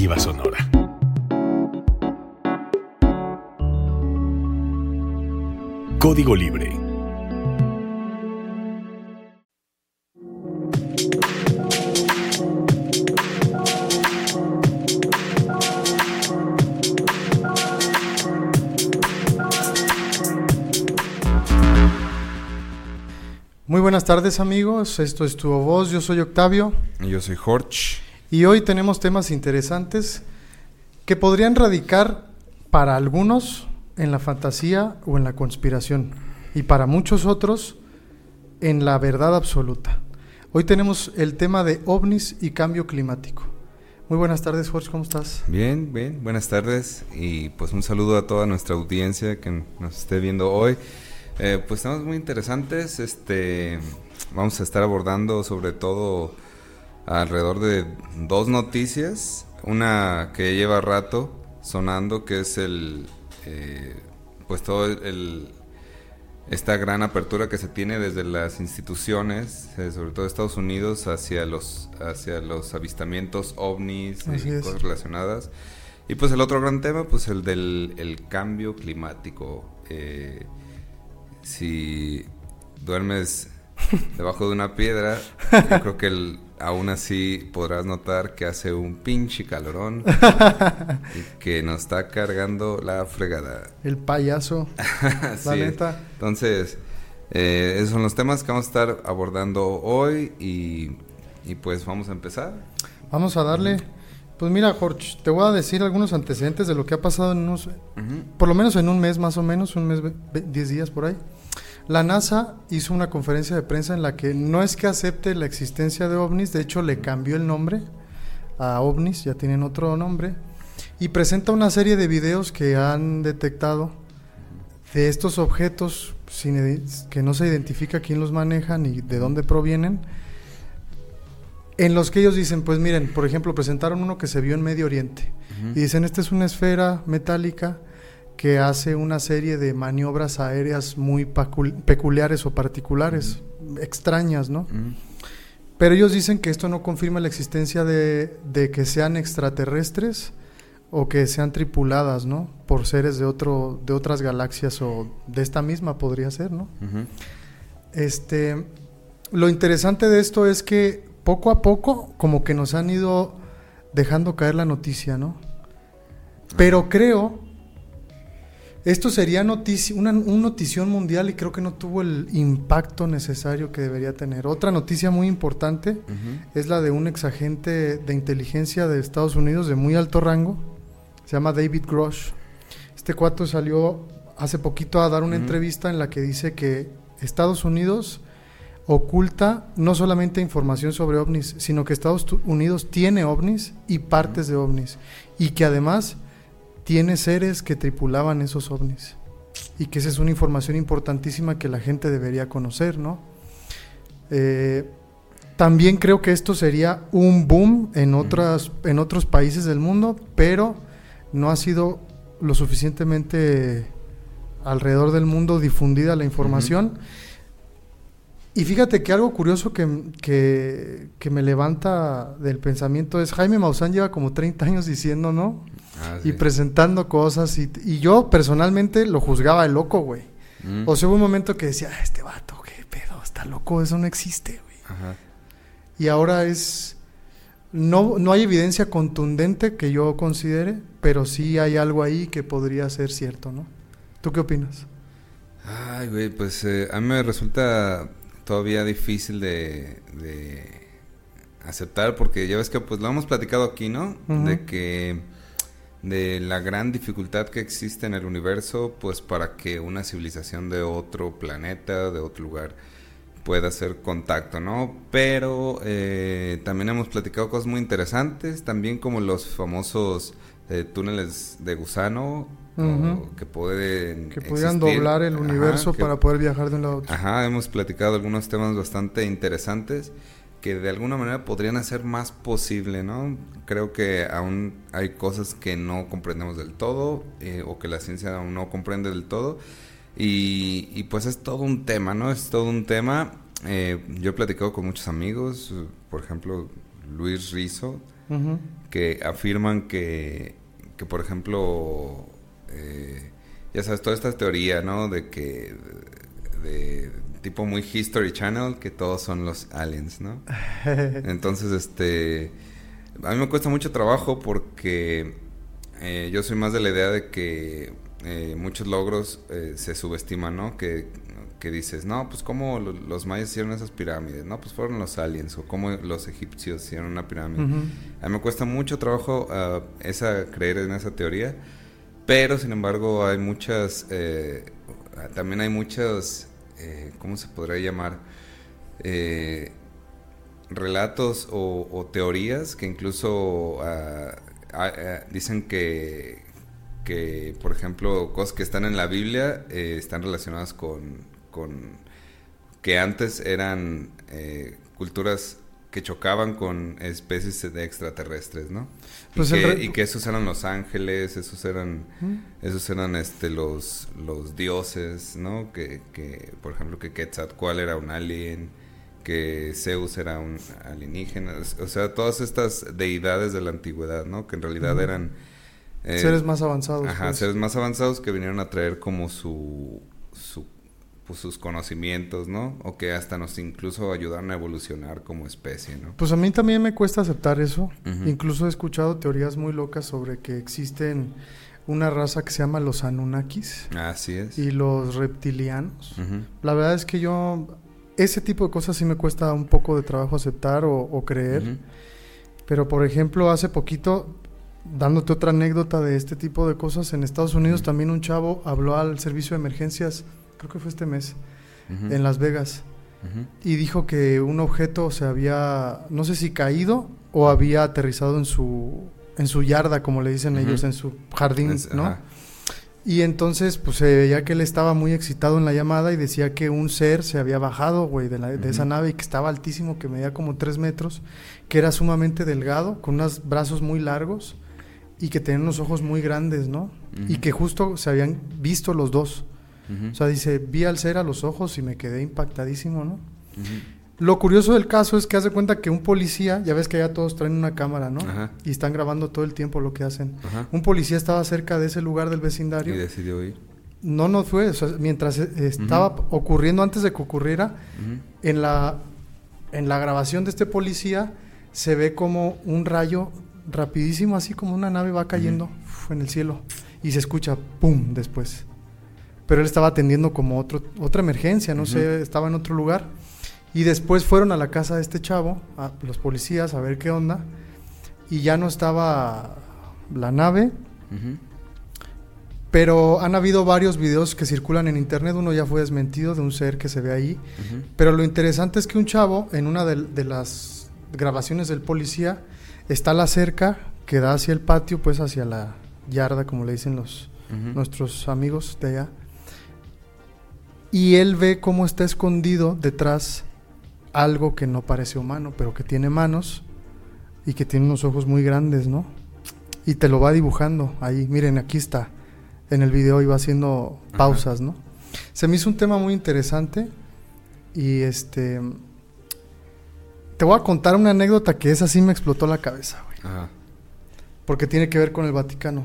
Sonora. Código Libre. Muy buenas tardes amigos, esto es Tu Voz, yo soy Octavio. Y yo soy Jorge. Y hoy tenemos temas interesantes que podrían radicar para algunos en la fantasía o en la conspiración y para muchos otros en la verdad absoluta. Hoy tenemos el tema de ovnis y cambio climático. Muy buenas tardes, Jorge, ¿cómo estás? Bien, bien, buenas tardes y pues un saludo a toda nuestra audiencia que nos esté viendo hoy. Eh, pues temas muy interesantes. Este, vamos a estar abordando sobre todo alrededor de dos noticias. Una que lleva rato sonando, que es el, eh, pues todo el, esta gran apertura que se tiene desde las instituciones, eh, sobre todo Estados Unidos, hacia los, hacia los avistamientos ovnis y cosas relacionadas. Y pues el otro gran tema, pues el del el cambio climático. Eh, si duermes debajo de una piedra, yo creo que aún así podrás notar que hace un pinche calorón y que nos está cargando la fregada. El payaso, la neta. Entonces, eh, esos son los temas que vamos a estar abordando hoy y, pues vamos a empezar. Vamos a darle. Pues mira, Jorge, te voy a decir algunos antecedentes de lo que ha pasado en unos, por lo menos en un mes más o menos, un mes, 10 días por ahí. La NASA hizo una conferencia de prensa en la que no es que acepte la existencia de ovnis, de hecho le cambió el nombre a ovnis, ya tienen otro nombre, y presenta una serie de videos que han detectado de estos objetos sin, que no se identifica quién los maneja ni de dónde provienen en los que ellos dicen, pues miren, por ejemplo, presentaron uno que se vio en Medio Oriente. Y dicen, esta es una esfera metálica que hace una serie de maniobras aéreas muy peculiares o particulares, extrañas, ¿no? Pero ellos dicen que esto no confirma la existencia de, que sean extraterrestres o que sean tripuladas, ¿no? Por seres de otro, de otras galaxias o de esta misma podría ser, ¿no? Este, lo interesante de esto es que poco a poco como que nos han ido dejando caer la noticia, ¿no? Pero creo, esto sería noticia, una, un notición mundial y creo que no tuvo el impacto necesario que debería tener. Otra noticia muy importante es la de un exagente de inteligencia de Estados Unidos de muy alto rango, se llama David Grosh. Este cuarto salió hace poquito a dar una entrevista en la que dice que Estados Unidos oculta no solamente información sobre ovnis, sino que Estados Unidos tiene ovnis y partes de ovnis, y que además tiene seres que tripulaban esos ovnis, y que esa es una información importantísima que la gente debería conocer, ¿no? Eh, también creo que esto sería un boom en, otras, en otros países del mundo, pero no ha sido lo suficientemente alrededor del mundo difundida la información. Y fíjate que algo curioso que, que, me levanta del pensamiento es Jaime Maussan lleva como 30 años diciendo, ¿no? Ah, y presentando cosas y, y, yo personalmente lo juzgaba de loco, güey. Mm. O sea, hubo un momento que decía, ah, este vato, qué pedo, está loco, eso no existe, güey. Y ahora es... No, no hay evidencia contundente que yo considere, pero sí hay algo ahí que podría ser cierto, ¿no? ¿Tú qué opinas? Ay, güey, pues eh, a mí me resulta todavía difícil de, aceptar porque ya ves que pues lo hemos platicado aquí, ¿no? De que de la gran dificultad que existe en el universo pues para que una civilización de otro planeta, de otro lugar pueda hacer contacto, ¿no? Pero eh, también hemos platicado cosas muy interesantes, también como los famosos eh, túneles de gusano que pueden que pudieran doblar el universo para poder viajar de un lado a otro. Ajá, hemos platicado algunos temas bastante interesantes que de alguna manera podrían hacer más posible, ¿no? Creo que aún hay cosas que no comprendemos del todo eh, o que la ciencia aún no comprende del todo y, pues es todo un tema, ¿no? Es todo un tema. Eh, yo he platicado con muchos amigos, por ejemplo, Luis Rizo, que afirman que, que por ejemplo, eh, ya sabes, toda esta teoría, ¿no? De que, de, tipo muy History Channel, que todos son los aliens, ¿no? Entonces, este, a mí me cuesta mucho trabajo porque eh, yo soy más de la idea de que eh, muchos logros eh, se subestiman, ¿no? Que, que, dices, no, pues cómo los mayas hicieron esas pirámides, no, pues fueron los aliens, o cómo los egipcios hicieron una pirámide. A mí me cuesta mucho trabajo uh, esa, creer en esa teoría, pero sin embargo hay muchas, eh, también hay muchas, ¿cómo se podría llamar? relatos o, teorías que incluso uh, dicen que que, por ejemplo, cosas que están en la Biblia eh, están relacionadas con, con, que antes eran eh, culturas que chocaban con especies de extraterrestres, ¿no? Pues y, que, esos eran los ángeles, esos eran, esos eran este los, los dioses, ¿no? Que, que, por ejemplo, que Quetzalcoatl era un alien, que Zeus era un alienígena, o sea, todas estas deidades de la antigüedad, ¿no? Que en realidad eran eh, seres más avanzados. Ajá, pues. seres más avanzados que vinieron a traer como su, pues, sus conocimientos, ¿no? O que hasta nos incluso ayudaron a evolucionar como especie, ¿no? Pues a mí también me cuesta aceptar eso. Incluso he escuchado teorías muy locas sobre que existen una raza que se llama los Anunnakis. Así es. Y los reptilianos. La verdad es que yo ese tipo de cosas sí me cuesta un poco de trabajo aceptar o, creer. Pero por ejemplo, hace poquito dándote otra anécdota de este tipo de cosas, en Estados Unidos también un chavo habló al servicio de emergencias, creo que fue este mes, en Las Vegas, y dijo que un objeto se había, no sé si caído o había aterrizado en su, en su yarda, como le dicen ellos, en su jardín, ¿no? Y entonces, pues se veía que él estaba muy excitado en la llamada y decía que un ser se había bajado, güey, de, de esa nave y que estaba altísimo, que medía como tres metros, que era sumamente delgado, con unos brazos muy largos y que tenían unos ojos muy grandes, ¿no? Y que justo se habían visto los dos. O sea, dice, vi al ser a los ojos y me quedé impactadísimo, ¿no? Lo curioso del caso es que hace cuenta que un policía, ya ves que ya todos traen una cámara, ¿no? Y están grabando todo el tiempo lo que hacen. Un policía estaba cerca de ese lugar del vecindario. Y decidió ir. No, no fue. O sea, mientras e, estaba ocurriendo, antes de que ocurriera, en, la, en la grabación de este policía se ve como un rayo rapidísimo, así como una nave va cayendo en el cielo y se escucha pum después. Pero él estaba atendiendo como otro, otra emergencia, no sé, estaba en otro lugar. Y después fueron a la casa de este chavo, a los policías, a ver qué onda. Y ya no estaba la nave. Pero han habido varios videos que circulan en internet. Uno ya fue desmentido de un ser que se ve ahí. Pero lo interesante es que un chavo, en una de las grabaciones del policía, Está la cerca que da hacia el patio, pues hacia la yarda, como le dicen los nuestros amigos de allá. Y él ve cómo está escondido detrás algo que no parece humano, pero que tiene manos y que tiene unos ojos muy grandes, ¿no? Y te lo va dibujando ahí. Miren, aquí está. En el video iba haciendo pausas, ¿no? Se me hizo un tema muy interesante y este te voy a contar una anécdota que esa sí me explotó la cabeza, güey. Ajá. Porque tiene que ver con el Vaticano.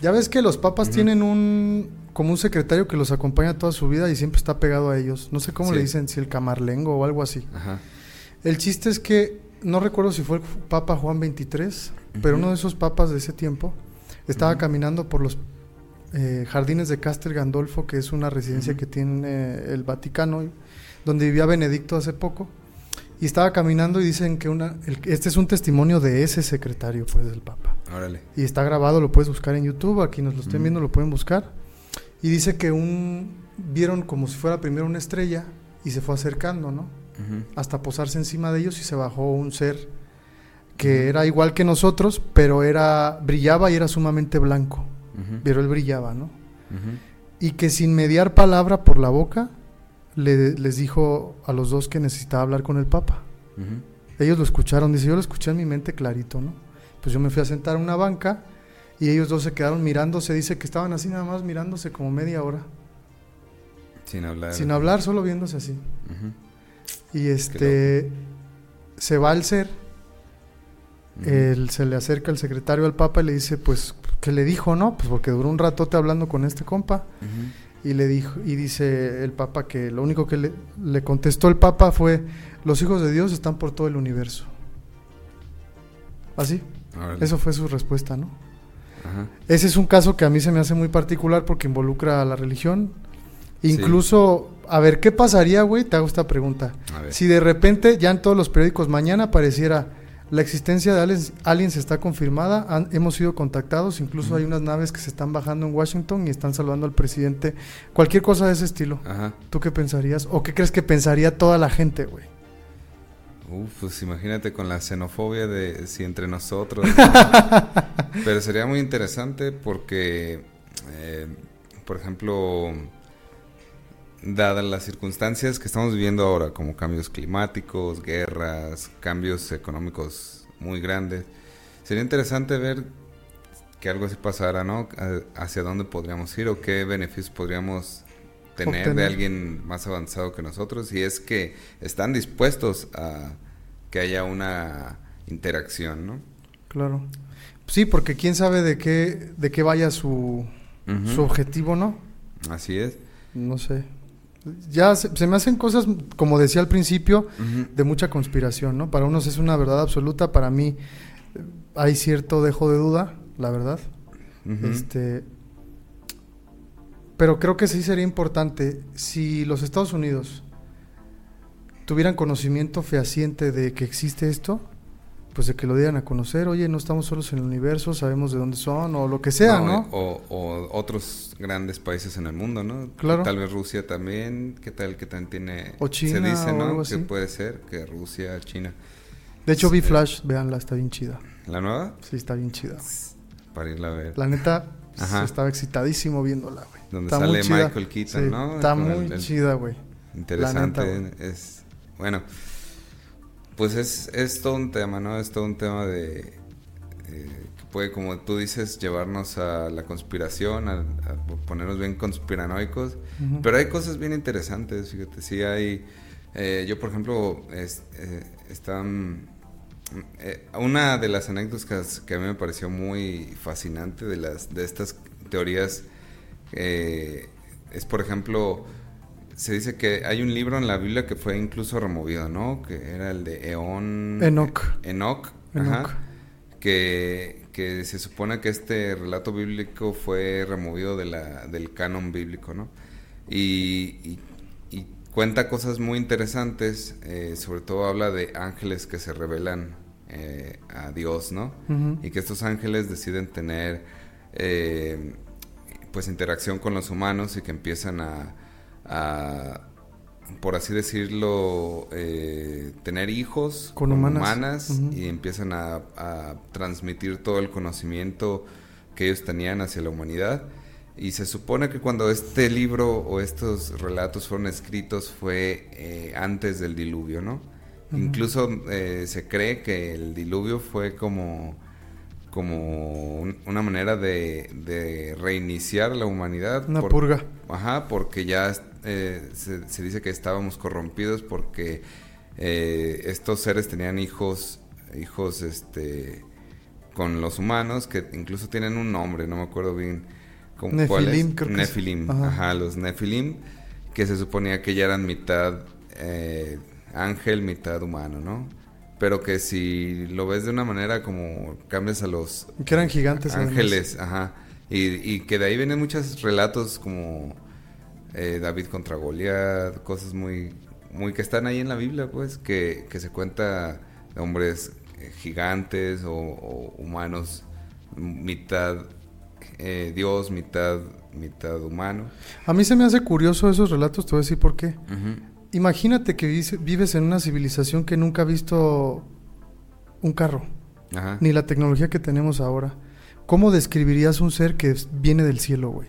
Ya ves que los papas tienen un como un secretario que los acompaña toda su vida y siempre está pegado a ellos. No sé cómo le dicen, si el camarlengo o algo así. Ajá. El chiste es que no recuerdo si fue el Papa Juan XXIII, pero uno de esos papas de ese tiempo estaba caminando por los eh, jardines de Castel Gandolfo, que es una residencia que tiene el Vaticano, donde vivía Benedicto hace poco. Y estaba caminando y dicen que una, este es un testimonio de ese secretario, pues, del Papa. Órale. Y está grabado, lo puedes buscar en YouTube, aquí nos lo estén viendo lo pueden buscar. Y dice que un, vieron como si fuera primero una estrella y se fue acercando, ¿no? Hasta posarse encima de ellos y se bajó un ser que era igual que nosotros, pero era, brillaba y era sumamente blanco. Pero él brillaba, ¿no? Y que sin mediar palabra por la boca, les dijo a los dos que necesitaba hablar con el Papa. Ellos lo escucharon, dice, yo lo escuché en mi mente clarito, ¿no? Pues yo me fui a sentar a una banca y ellos dos se quedaron mirándose, dice que estaban así nada más mirándose como media hora. Sin hablar. Sin hablar, solo viéndose así. Y este, se va el ser él se le acerca el secretario al Papa y le dice, pues, ¿qué le dijo, no? Pues porque duró un ratote hablando con este compa. Y le dijo, y dice el Papa que lo único que le, le contestó el Papa fue, los hijos de Dios están por todo el universo. Así. Eso fue su respuesta, ¿no? Ajá. Ese es un caso que a mí se me hace muy particular porque involucra a la religión. Incluso, a ver, ¿qué pasaría, güey? Te hago esta pregunta. Si de repente ya en todos los periódicos mañana apareciera la existencia de aliens, aliens está confirmada, han- hemos sido contactados, incluso hay unas naves que se están bajando en Washington y están saludando al presidente, cualquier cosa de ese estilo. Ajá. ¿Tú qué pensarías? ¿O qué crees que pensaría toda la gente, güey? Uf, pues imagínate con la xenofobia de si entre nosotros. Pero sería muy interesante porque, eh, por ejemplo, dadas las circunstancias que estamos viviendo ahora, como cambios climáticos, guerras, cambios económicos muy grandes, sería interesante ver que algo así pasara, ¿no? Hacia dónde podríamos ir o qué beneficios podríamos tener de alguien más avanzado que nosotros y es que están dispuestos a que haya una interacción, ¿no? Claro. Sí, porque quién sabe de qué, de qué vaya su, su objetivo, ¿no? Así es. No sé. Ya se, se me hacen cosas, como decía al principio, de mucha conspiración, ¿no? Para unos es una verdad absoluta, para mí eh, hay cierto dejo de duda, la verdad. Este, pero creo que sí sería importante si los Estados Unidos tuvieran conocimiento fehaciente de que existe esto, pues de que lo dieran a conocer, oye, no estamos solos en el universo, sabemos de dónde son o lo que sea, ¿no? O, o otros grandes países en el mundo, ¿no? Claro. Tal vez Rusia también, ¿qué tal que también tiene... O China Se dice, o ¿no? algo Que puede ser que Rusia, China. De hecho, vi Sí. Flash, véanla, está bien chida. ¿La nueva? Sí, está bien chida. Para irla a ver. La neta, Ajá. estaba excitadísimo viéndola, güey. Donde Está sale. Michael Keaton, Sí, ¿no? Está Con muy el- el- chida, güey. Interesante. La neta, es Bueno, pues es, es todo un tema, ¿no? Es todo un tema de... eh, que puede, como tú dices, llevarnos a la conspiración, a, a ponernos bien conspiranoicos. Pero hay cosas bien interesantes, fíjate, sí hay... eh, yo, por ejemplo, es, eh, están... una de las anécdotas que a mí me pareció muy fascinante de, las, de estas teorías es, por ejemplo, se dice que hay un libro en la Biblia que fue incluso removido, ¿no? Que era el de Eón... Enoc. Enoc, Enoc. ajá, que, que se supone que este relato bíblico fue removido de la, del canon bíblico, ¿no? Y, y- y cuenta cosas muy interesantes, eh, sobre todo habla de ángeles que se revelan eh, a Dios, ¿no? Y que estos ángeles deciden tener eh, pues interacción con los humanos y que empiezan a, a, por así decirlo, eh, tener hijos Con humanas. Y empiezan a, a transmitir todo el conocimiento que ellos tenían hacia la humanidad. Y se supone que cuando este libro o estos relatos fueron escritos fue eh, antes del diluvio, ¿no? Incluso eh, se cree que el diluvio fue como, como un- una manera de, de reiniciar la humanidad. Una por- purga. Ajá, porque ya eh, se, se dice que estábamos corrompidos porque eh, estos seres tenían hijos, hijos este, con los humanos que incluso tienen un nombre, no me acuerdo bien cómo, cuál es. Nefilim, creo que. Nefilim, Ajá. ajá. los Nefilim, que se suponía que ya eran mitad eh, ángel, mitad humano, ¿no? Pero que si lo ves de una manera como cambias a los Que eran gigantes. además. ángeles, ajá. Y, y que de ahí vienen muchos relatos como eh, David contra Goliat, cosas muy, muy que están ahí en la Biblia, pues, que, que se cuenta de hombres eh, gigantes o, o humanos, mitad eh, Dios, mitad, mitad humano. A mí se me hace curioso esos relatos, te voy a decir por qué. Ujú. Imagínate que vives- en una civilización que nunca ha visto un carro, Ajá. ni la tecnología que tenemos ahora. ¿Cómo describirías un ser que viene del cielo, güey?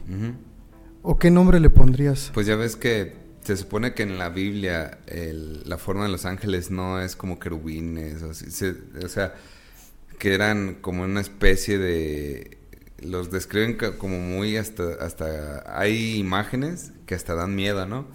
¿O qué nombre le pondrías? Pues ya ves que se supone que en la Biblia el- la forma de los ángeles no es como querubines, o, se- o sea, que eran como una especie de... Los describen como muy hasta... hasta Hay imágenes que hasta dan miedo, ¿no?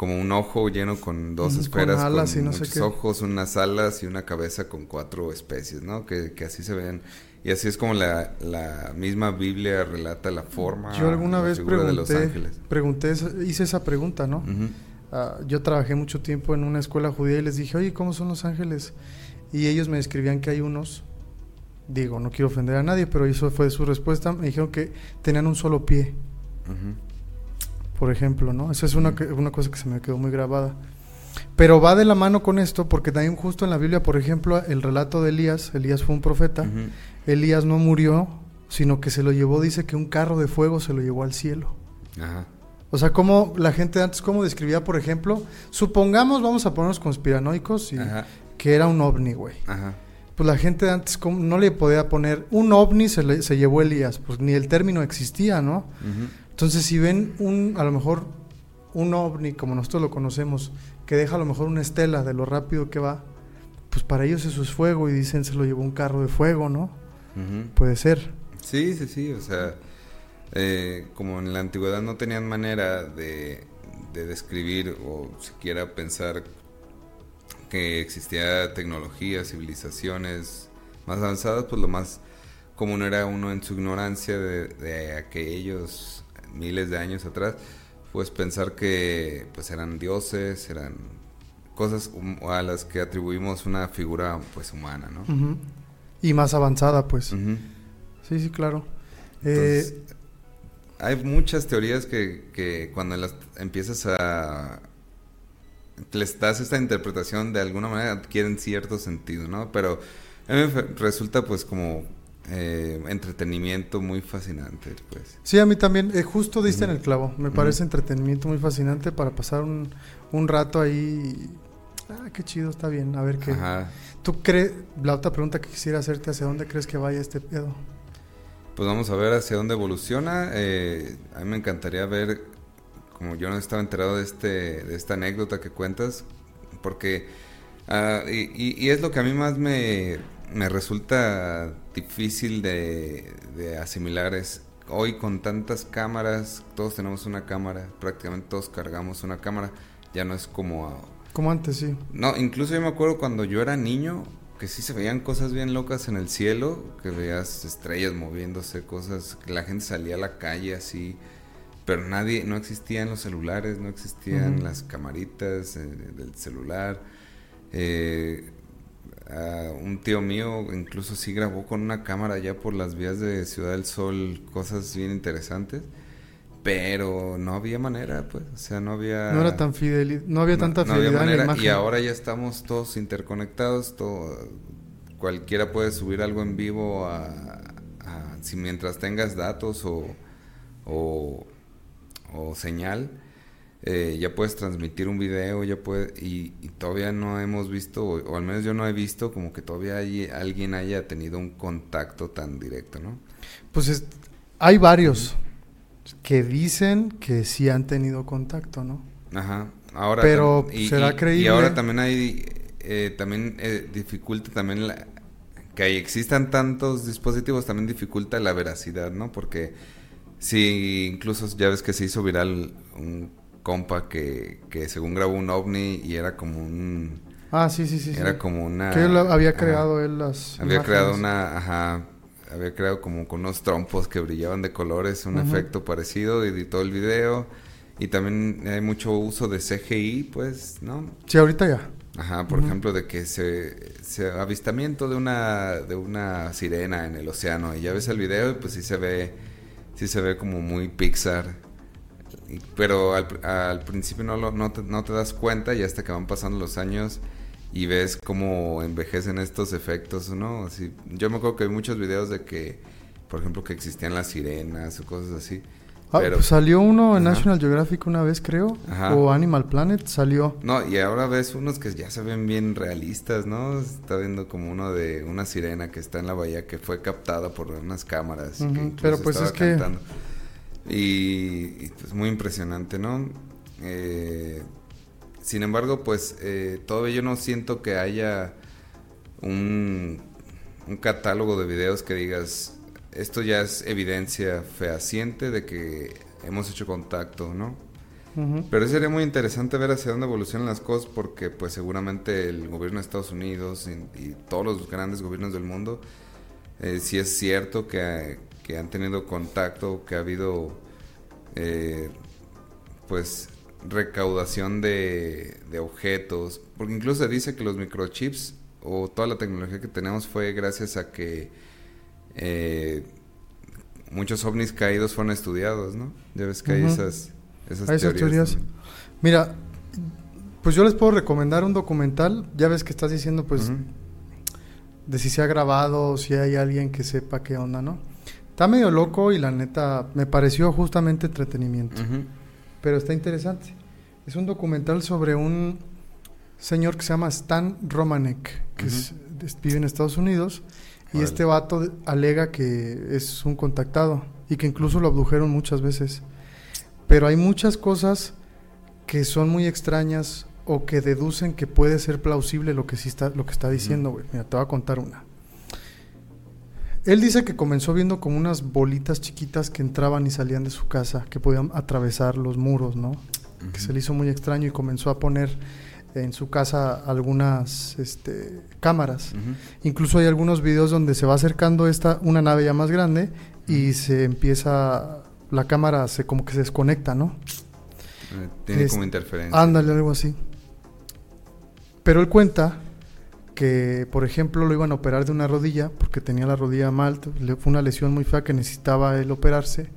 Como un ojo lleno con dos esferas, con, alas y no sé muchos qué. ojos, unas alas y una cabeza con cuatro especies, ¿no? Que, que así se ven. Y así es como la, la misma Biblia relata la forma. Yo alguna vez figura de los pregunté, ángeles. pregunté, hice esa pregunta, ¿no? Ah, yo trabajé mucho tiempo en una escuela judía y les dije, oye, ¿cómo son los ángeles? Y ellos me describían que hay unos, digo, no quiero ofender a nadie, pero eso fue su respuesta, me dijeron que tenían un solo pie, Ujú. Por ejemplo, ¿no? Esa es una, una cosa que se me quedó muy grabada. Pero va de la mano con esto, porque también justo en la Biblia, por ejemplo, el relato de Elías, Elías fue un profeta. Elías no murió, sino que se lo llevó, dice que un carro de fuego se lo llevó al cielo. Ajá. O sea, como la gente antes, cómo describía, por ejemplo, supongamos, vamos a ponernos conspiranoicos, y Ajá. que era un ovni, güey. Ajá. Pues la gente de antes ¿cómo? no le podía poner un ovni se, le- se llevó Elías, pues ni el término existía, ¿no? Ujú. Entonces, si ven un, a lo mejor, un ovni, como nosotros lo conocemos, que deja a lo mejor una estela de lo rápido que va, pues para ellos eso es fuego y dicen se lo llevó un carro de fuego, ¿no? Puede ser. Sí, sí, sí, o sea, eh, como en la antigüedad no tenían manera de, de describir o siquiera pensar que existía tecnología, civilizaciones más avanzadas, pues lo más común era uno en su ignorancia de, de aquellos miles de años atrás, pues pensar que pues eran dioses, eran cosas a las que atribuimos una figura pues humana, ¿no? Y más avanzada, pues. Sí, sí, claro. Entonces, Eh, hay muchas teorías que, que cuando las empiezas a... les das esta interpretación de alguna manera adquieren cierto sentido, ¿no? Pero a mí me resulta pues como eh, entretenimiento muy fascinante, pues. Sí, a mí también, eh, justo diste en Ujú. el clavo. Me parece entretenimiento muy fascinante para pasar un, un rato ahí. Ah, qué chido, está bien. A ver qué. Ajá. ¿Tú crees, la otra pregunta que quisiera hacerte, ¿hacia dónde crees que vaya este pedo? Pues vamos a ver hacia dónde evoluciona. Eh, a mí me encantaría ver, como yo no estaba enterado de, este, de esta anécdota que cuentas, porque ah, y, y- y es lo que a mí más me, me resulta difícil de, de asimilar es hoy con tantas cámaras, todos tenemos una cámara, prácticamente todos cargamos una cámara, ya no es como Como antes, sí. no, incluso yo me acuerdo cuando yo era niño que sí se veían cosas bien locas en el cielo, que veías estrellas moviéndose, cosas, que la gente salía a la calle así, pero nadie, no existían los celulares, no existían las camaritas eh, del celular. Eh, a un tío mío incluso sí grabó con una cámara ya por las vías de Ciudad del Sol cosas bien interesantes, pero no había manera, pues, o sea, no había... No era tan fidel, no había No- tanta no había fidelidad en la manera, imagen. Y ahora ya estamos todos interconectados, todo, cualquiera puede subir algo en vivo a, a- si mientras tengas datos o, o, o señal, eh, ya puedes transmitir un video, ya puede, y, y todavía no hemos visto, o, o al menos yo no he visto como que todavía hay- alguien haya tenido un contacto tan directo, ¿no? Pues es- hay varios que dicen que sí han tenido contacto, ¿no? Ajá. Ahora Pero, y, ¿será y- creíble? Y ahora también hay eh, también eh, dificulta también la- que existan tantos dispositivos también dificulta la veracidad, ¿no? Porque si incluso ya ves que se hizo viral un compa que, que según grabó un ovni y era como un Ah, sí, sí, sí. sí. era como una que él había ajá. creado él las Había imágenes. creado una, ajá, había creado como con unos trompos que brillaban de colores, un efecto parecido, editó el video y también hay mucho uso de CGI, pues, ¿no? Sí, ahorita ya. Ajá, por ejemplo, de que se, se avistamiento de una de una sirena en el océano y ya ves el video y pues sí se ve sí se ve como muy Pixar. Y- pero al, al principio no, lo, no, te, no te das cuenta y hasta que van pasando los años y ves cómo envejecen estos efectos, ¿no? Así, yo me acuerdo que hay muchos videos de que, por ejemplo, que existían las sirenas o cosas así. Ah, Pero, pues salió uno en Ajá. National Geographic una vez, creo. Ajá. O Animal Planet salió. No, y ahora ves unos que ya se ven bien realistas, ¿no? Está viendo como uno de una sirena que está en la bahía que fue captada por unas cámaras. y que Ujú, incluso pero pues estaba es que- cantando. Y, y, pues muy impresionante, ¿no? Eh, sin embargo, pues eh, todavía yo no siento que haya un, un catálogo de videos que digas, esto ya es evidencia fehaciente de que hemos hecho contacto, ¿no? Ujú. Pero sería muy interesante ver hacia dónde evolucionan las cosas porque pues seguramente el gobierno de Estados Unidos y, y todos los grandes gobiernos del mundo, eh, sí es cierto que, que han tenido contacto, que ha habido eh, pues recaudación de, de objetos, porque incluso se dice que los microchips o toda la tecnología que tenemos fue gracias a que eh, muchos ovnis caídos fueron estudiados, ¿no? Ya ves que hay esas, esas, Hay esas teorías. Mira, pues yo les puedo recomendar un documental. Ya ves que estás diciendo, pues, de si se ha grabado si hay alguien que sepa qué onda, ¿no? Está medio loco y la neta me pareció justamente entretenimiento. Pero está interesante. Es un documental sobre un señor que se llama Stan Romanek, que es- vive en Estados Unidos. Y este vato alega que es un contactado y que incluso lo abdujeron muchas veces. Pero hay muchas cosas que son muy extrañas o que deducen que puede ser plausible lo que sí está, lo que está diciendo, güey. Mira, te voy a contar una. Él dice que comenzó viendo como unas bolitas chiquitas que entraban y salían de su casa, que podían atravesar los muros, ¿no? Que se le hizo muy extraño y comenzó a poner en su casa algunas este, cámaras. Incluso hay algunos videos donde se va acercando esta una nave ya más grande y se empieza la cámara se como que se desconecta, ¿no? Eh, Tiene Es- como interferencia. Ándale, algo así. Pero él cuenta que, por ejemplo, lo iban a operar de una rodilla porque tenía la rodilla mal, fue una lesión muy fea que necesitaba él operarse.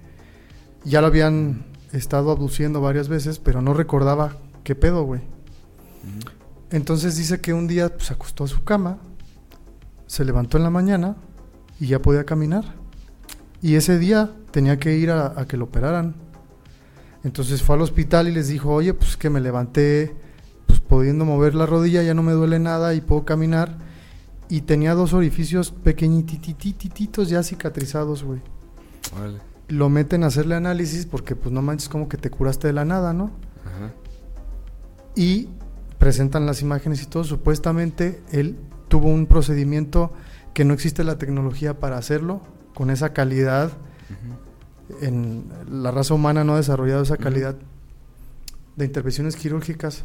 Ya lo habían estado abduciendo varias veces, pero no recordaba qué pedo, güey. Entonces dice que un día pues, se acostó a su cama, se levantó en la mañana y ya podía caminar. Y ese día tenía que ir a, a que lo operaran. Entonces fue al hospital y les dijo, oye, pues que me levanté, pues pudiendo mover la rodilla, ya no me duele nada y puedo caminar. Y tenía dos orificios pequeñititititos ya cicatrizados, güey. Órale. Lo meten a hacerle análisis porque pues no manches como que te curaste de la nada, ¿no? Ajá. y presentan las imágenes y todo. Supuestamente él tuvo un procedimiento que no existe la tecnología para hacerlo con esa calidad. Ujú. En la raza humana no ha desarrollado esa calidad de intervenciones quirúrgicas.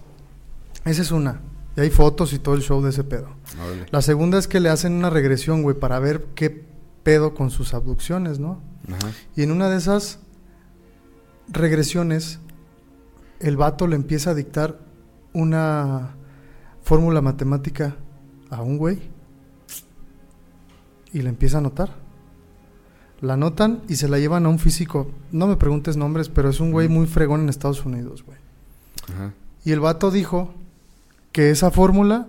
Esa es una. Y hay fotos y todo el show de ese pedo. Órale. La segunda es que le hacen una regresión, güey, para ver qué pedo con sus abducciones, ¿no? Ajá. Y en una de esas regresiones, el vato le empieza a dictar una fórmula matemática a un güey y le empieza a anotar. La anotan y se la llevan a un físico. No me preguntes nombres, pero es un güey muy fregón en Estados Unidos, güey. Ajá. Y el vato dijo que esa fórmula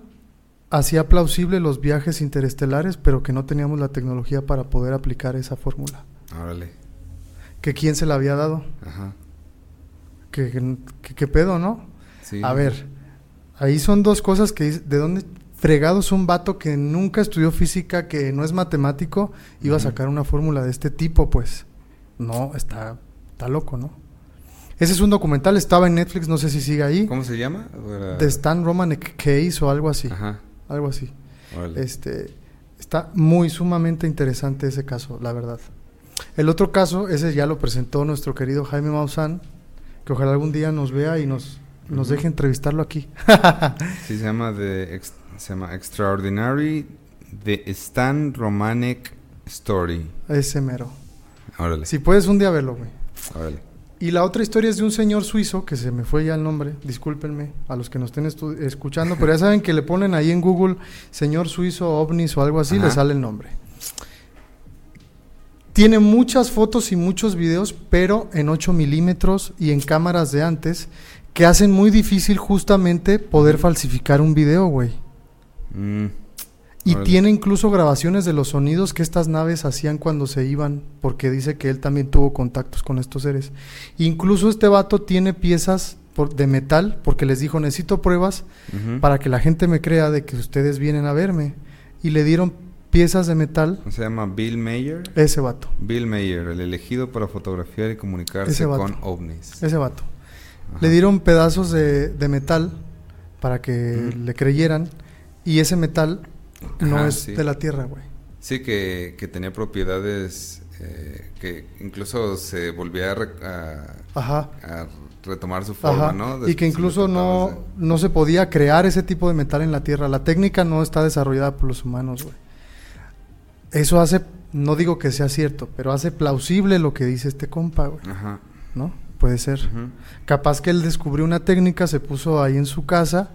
hacía plausible los viajes interestelares, pero que no teníamos la tecnología para poder aplicar esa fórmula. Órale. Que quién se la había dado. Ajá. que, que- que- qué pedo, ¿no? Sí. A ver, ahí son dos cosas que de dónde fregados un vato que nunca estudió física, que no es matemático, iba a sacar una fórmula de este tipo, pues. No, está, está loco, ¿no? Ese es un documental, estaba en Netflix, no sé si sigue ahí. ¿Cómo se llama? De Stan Romanek Case o algo así. Ajá. Algo así. Órale. Este, está muy sumamente interesante ese caso, la verdad. El otro caso, ese ya lo presentó nuestro querido Jaime Maussan, que ojalá algún día nos vea y nos, nos deje entrevistarlo aquí. Sí, se llama, ex- se llama Extraordinary The Stan Romanek Story. ese mero. Órale. Si puedes un día verlo, güey. Órale. Y la otra historia es de un señor suizo, que se me fue ya el nombre, discúlpenme a los que nos estén escuchando, pero ya saben que le ponen ahí en Google señor suizo ovnis o algo así, Ajá. le sale el nombre. Tiene muchas fotos y muchos videos, pero en 8 milímetros y en cámaras de antes, que hacen muy difícil justamente poder falsificar un video, güey. Mm, Y Órale. tiene incluso grabaciones de los sonidos que estas naves hacían cuando se iban, porque dice que él también tuvo contactos con estos seres. Incluso este vato tiene piezas por- de metal, porque les dijo, necesito pruebas ujú. para que la gente me crea de que ustedes vienen a verme. Y le dieron piezas de metal Se llama Bill Mayer. ese vato, Bill Mayer, el elegido para fotografiar y comunicarse con ovnis. ese vato. Ajá. Le dieron pedazos de, de metal para que le creyeran, y ese metal no Ajá, es sí. de la Tierra, güey. Sí, que, que tenía propiedades eh, que incluso se volvía a, re- a- Ajá. a retomar su forma, Ajá, ¿no? y que incluso no, no se podía crear ese tipo de metal en la Tierra. La técnica no está desarrollada por los humanos, güey. Eso hace, no digo que sea cierto, pero hace plausible lo que dice este compa, güey, Ajá. ¿no? Puede ser. Capaz que él descubrió una técnica, se puso ahí en su casa,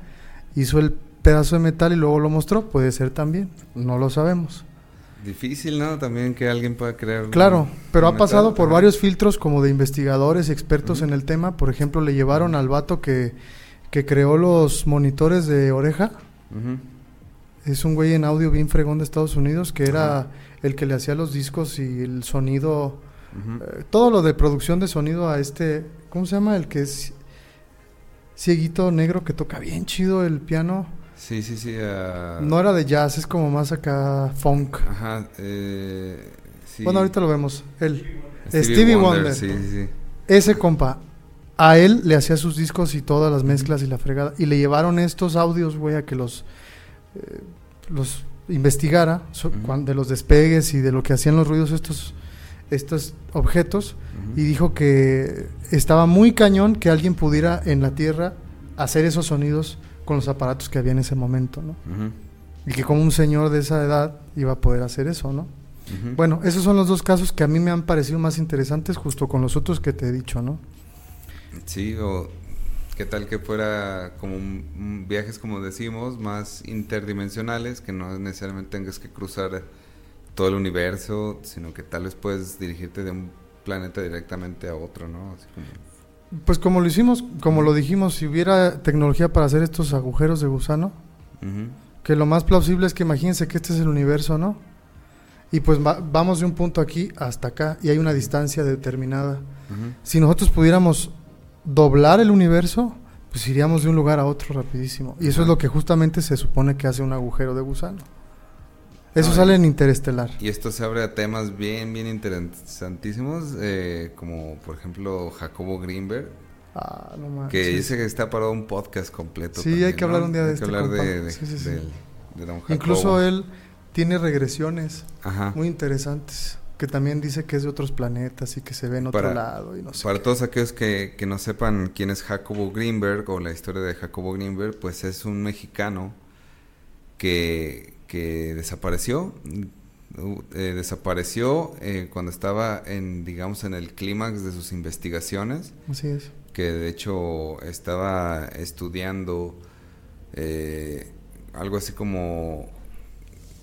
hizo el pedazo de metal y luego lo mostró. Puede ser también, no lo sabemos. Difícil, ¿no? También que alguien pueda crear. Claro, un- pero un ha pasado metal, por varios filtros como de investigadores, expertos Ujú. en el tema. Por ejemplo, le llevaron al vato que, que creó los monitores de oreja. Es un güey en audio bien fregón de Estados Unidos que era el que le hacía los discos y el sonido, eh, todo lo de producción de sonido a este, ¿cómo se llama? El que es cieguito negro que toca bien chido el piano. Sí, sí, sí. ah, No era de jazz, es como más acá funk. Ajá. Eh, sí. Bueno, ahorita lo vemos. Él, Stevie, Stevie Wonder. Wonder. Sí, sí, sí. ese compa, a él le hacía sus discos y todas las mezclas y la fregada. Y le llevaron estos audios, güey, a que los, eh, los investigara so- de los despegues y de lo que hacían los ruidos estos, estos objetos. Y dijo que estaba muy cañón que alguien pudiera en la Tierra hacer esos sonidos con los aparatos que había en ese momento, ¿no? Y que como un señor de esa edad iba a poder hacer eso, ¿no? Bueno, esos son los dos casos que a mí me han parecido más interesantes justo con los otros que te he dicho, ¿no? Sí, o qué tal que fuera como un viajes, como decimos, más interdimensionales, que no necesariamente tengas que cruzar todo el universo, sino que tal vez puedes dirigirte de un planeta directamente a otro, ¿no? Así como- Pues como lo hicimos, como lo dijimos, si hubiera tecnología para hacer estos agujeros de gusano, que lo más plausible es que imagínense que este es el universo, ¿no? Y pues va- vamos de un punto aquí hasta acá y hay una distancia determinada. Si nosotros pudiéramos doblar el universo, pues iríamos de un lugar a otro rapidísimo. Y eso es lo que justamente se supone que hace un agujero de gusano. Eso No, sale en Interestelar. Y esto se abre a temas bien, bien interesantísimos, eh, como por ejemplo Jacobo Greenberg, Ah, no que dice que está para un podcast completo. Sí, hay también, que hablar ¿no? un día de Hay este que hablar compa. de, de- Sí, sí, sí. del- de don Jacobo. Incluso él tiene regresiones Ajá. muy interesantes, que también dice que es de otros planetas y que se ve en otro Para- lado y no sé. Para qué. todos aquellos que, que no sepan quién es Jacobo Greenberg o la historia de Jacobo Greenberg, pues es un mexicano que, que desapareció. uh, eh, desapareció eh, cuando estaba en, digamos, en el clímax de sus investigaciones, Así es. que de hecho estaba estudiando eh, algo así como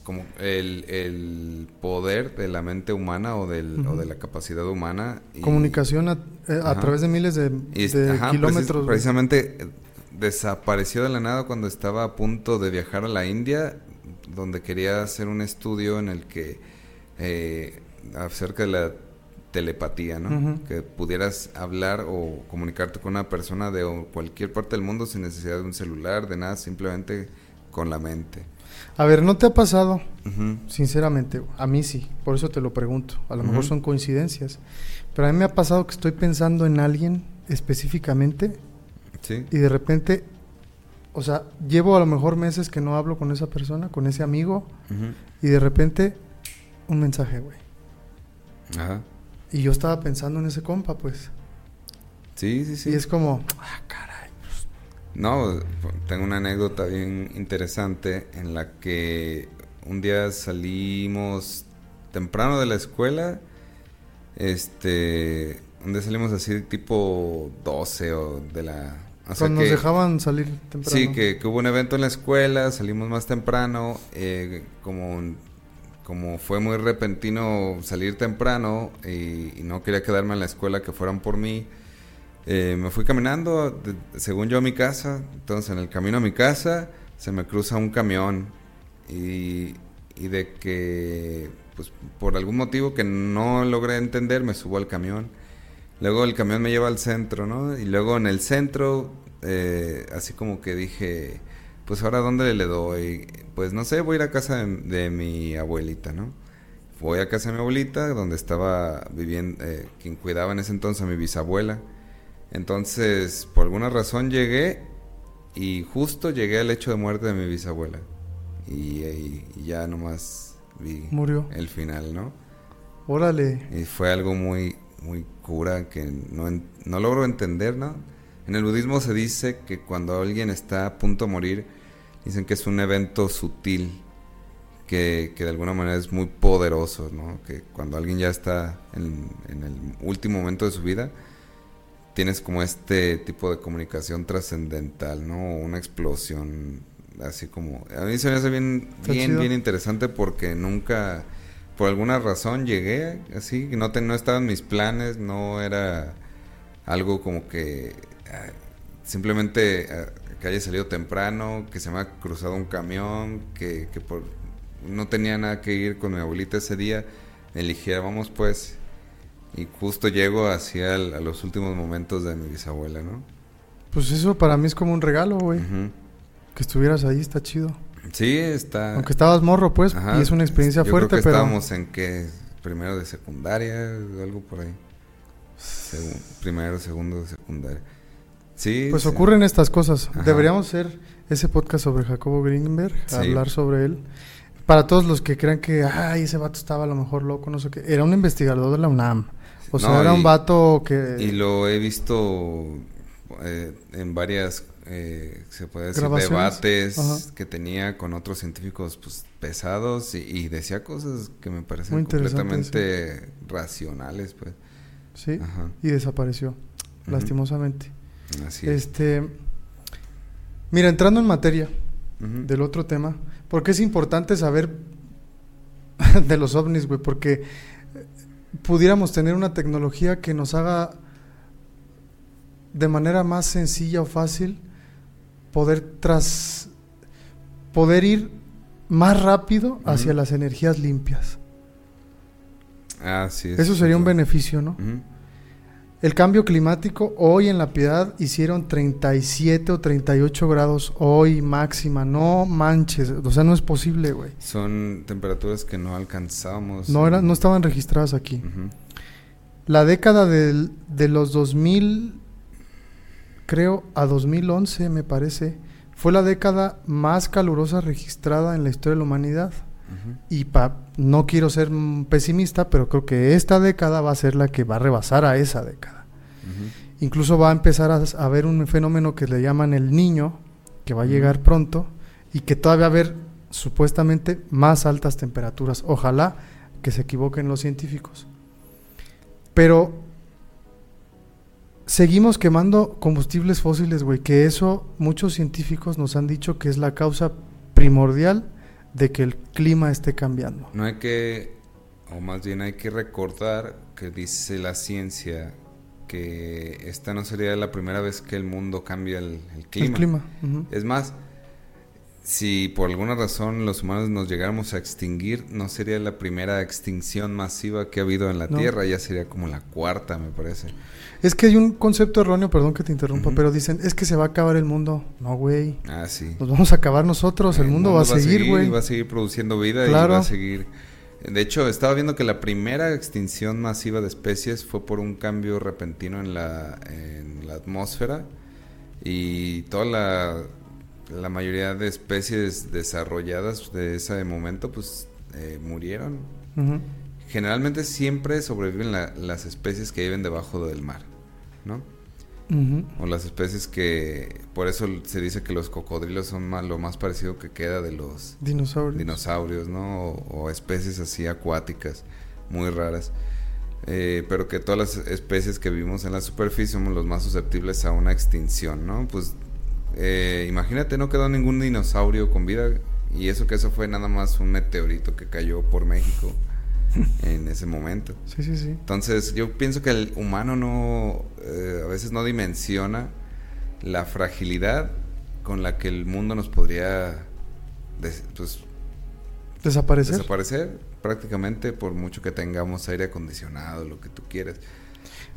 como el, el poder de la mente humana o, del, o de la capacidad humana. y- Comunicación a, eh, a través de miles de, y es- de ajá, precis- kilómetros. precisamente eh, desapareció de la nada cuando estaba a punto de viajar a la India, donde quería hacer un estudio en el que eh, acerca de la telepatía, ¿no? Que pudieras hablar o comunicarte con una persona de cualquier parte del mundo sin necesidad de un celular, de nada, simplemente con la mente. A ver, ¿no te ha pasado? Sinceramente, a mí sí, por eso te lo pregunto. A lo mejor son coincidencias. Pero a mí me ha pasado que estoy pensando en alguien específicamente Sí. y de repente, o sea, llevo a lo mejor meses que no hablo con esa persona, con ese amigo, y de repente un mensaje, güey. Ajá. Y yo estaba pensando en ese compa, pues. Sí, sí, sí. Y es como, ah, caray. No, tengo una anécdota bien interesante en la que un día salimos temprano de la escuela, este, un día salimos así tipo 12 o de la... o sea Cuando que- nos dejaban salir temprano. Sí, que, que hubo un evento en la escuela, salimos más temprano, eh, como, como fue muy repentino salir temprano y, y no quería quedarme en la escuela que fueran por mí, eh, me fui caminando, de- según yo, a mi casa, entonces en el camino a mi casa se me cruza un camión y, y de que, pues por algún motivo que no logré entender, me subo al camión. Luego el camión me lleva al centro, ¿no? Y luego en el centro, eh, así como que dije, pues ahora dónde le doy. Pues no sé, voy a ir a casa de, de mi abuelita, ¿no? Voy a casa de mi abuelita, donde estaba viviendo, eh, quien cuidaba en ese entonces a mi bisabuela. Entonces, por alguna razón llegué y justo llegué al hecho de muerte de mi bisabuela. Y, y- y ya nomás vi Murió. el final, ¿no? Órale. Y fue algo muy, muy cura que no, no logro entender, ¿no? En el budismo se dice que cuando alguien está a punto de morir, dicen que es un evento sutil, que, que de alguna manera es muy poderoso, ¿no? Que cuando alguien ya está en, en el último momento de su vida, tienes como este tipo de comunicación trascendental, ¿no? Una explosión así como... A mí se me hace bien, bien, bien interesante porque nunca, por alguna razón llegué así, no, te, no estaba en mis planes, no era algo como que ah, simplemente ah, que haya salido temprano, que se me ha cruzado un camión, que, que por, no tenía nada que ir con mi abuelita ese día, eligiera, vamos pues, y justo llego hacia a los últimos momentos de mi bisabuela, ¿no? Pues eso para mí es como un regalo, güey. Que estuvieras ahí está chido. Sí, está. Aunque estabas morro, pues, y es una experiencia fuerte, creo que pero. Estábamos en que primero de secundaria, algo por ahí. primero, segundo de secundaria. Sí. Pues ocurren estas cosas. Deberíamos hacer ese podcast sobre Jacobo Greenberg, hablar sobre él. Para todos los que crean que, ay, ese vato estaba a lo mejor loco, no sé qué. Era un investigador de la UNAM. O sea, era un vato que... Y lo he visto eh, en varias eh, se puede decir, debates que tenía con otros científicos pues, pesados y, decía cosas que me parecen completamente racionales. Pues. Sí, y desapareció, lastimosamente. Así es. Este, mira, entrando en materia del otro tema, porque es importante saber de los ovnis, güey, porque pudiéramos tener una tecnología que nos haga de manera más sencilla o fácil poder tras poder ir más rápido hacia las energías limpias. es, Eso sería un beneficio, ¿no? El cambio climático, hoy en La Piedad hicieron 37 o 38 grados hoy máxima, no manches, o sea, no es posible, güey. Son temperaturas que no alcanzamos. No, era, no estaban registradas aquí. La década del, de los 2000 creo, a 2011, me parece, fue la década más calurosa registrada en la historia de la humanidad. Y pa, no quiero ser pesimista, pero creo que esta década va a ser la que va a rebasar a esa década. Incluso va a empezar a, haber un fenómeno que le llaman el niño, que va a llegar pronto y que todavía va a haber supuestamente más altas temperaturas. Ojalá que se equivoquen los científicos. Pero seguimos quemando combustibles fósiles, güey, que eso muchos científicos nos han dicho que es la causa primordial de que el clima esté cambiando. No hay que, o más bien hay que recordar que dice la ciencia que esta no sería la primera vez que el mundo cambia el, clima. El clima. Es más, si por alguna razón los humanos nos llegáramos a extinguir, no sería la primera extinción masiva que ha habido en la Tierra, ya sería como la cuarta, me parece. Es que hay un concepto erróneo, perdón que te interrumpa, pero dicen, es que se va a acabar el mundo. No, güey. Ah, sí. Nos vamos a acabar nosotros, el, mundo, va a seguir, güey. Va a seguir produciendo vida y va a seguir... De hecho, estaba viendo que la primera extinción masiva de especies fue por un cambio repentino en la, en la atmósfera y toda la, la mayoría de especies desarrolladas de ese momento pues eh, murieron. Generalmente siempre sobreviven las especies que viven debajo del mar. ¿No? O las especies que, por eso se dice que los cocodrilos son lo más parecido que queda de los dinosaurios, dinosaurios ¿no? O, especies así acuáticas, muy raras. Eh, pero que todas las especies que vivimos en la superficie somos los más susceptibles a una extinción, ¿no? Pues eh, imagínate, no quedó ningún dinosaurio con vida y eso que eso fue nada más un meteorito que cayó por México. en ese momento. Sí, sí, sí. Entonces yo pienso que el humano no, eh, a veces no dimensiona la fragilidad con la que el mundo nos podría pues, desaparecer. Desaparecer prácticamente por mucho que tengamos aire acondicionado, lo que tú quieras.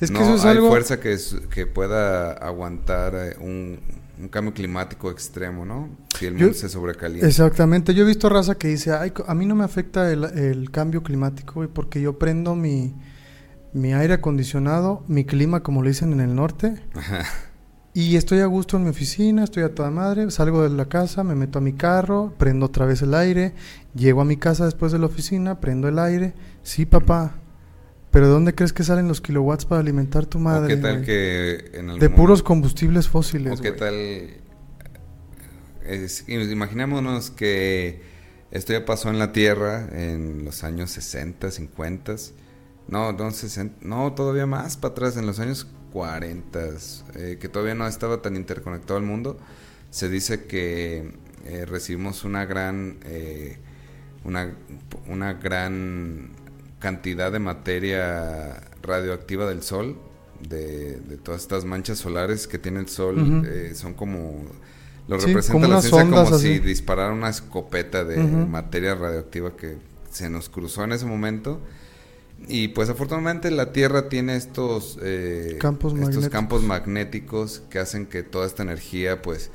Es que eso es hay fuerza que, que pueda aguantar eh, un, un cambio climático extremo, ¿no? Si el mundo se sobrecalienta. Exactamente. Yo he visto raza que dice, Ay, a mí no me afecta el, cambio climático, porque yo prendo mi, mi aire acondicionado, mi clima, como le dicen en el norte. Y estoy a gusto en mi oficina, estoy a toda madre, salgo de la casa, me meto a mi carro, prendo otra vez el aire, llego a mi casa después de la oficina, prendo el aire. Sí, papá, Pero ¿de dónde crees que salen los kilowatts para alimentar tu madre? ¿O qué tal que en algún De puros momento- combustibles fósiles. ¿O qué tal? es- imaginémonos que esto ya pasó en la Tierra en los años 60, 50. No, no, 60, no, todavía más para atrás, en los años 40, eh, que todavía no estaba tan interconectado el mundo. Se dice que eh, recibimos una gran, eh, una, una gran cantidad de materia radioactiva del Sol, de, de todas estas manchas solares que tiene el Sol, eh, son como... Lo Sí, representa como la ciencia como si disparara una escopeta de materia radioactiva que se nos cruzó en ese momento. Y pues afortunadamente la Tierra tiene estos, eh, Campos estos magnéticos. campos magnéticos que hacen que toda esta energía pues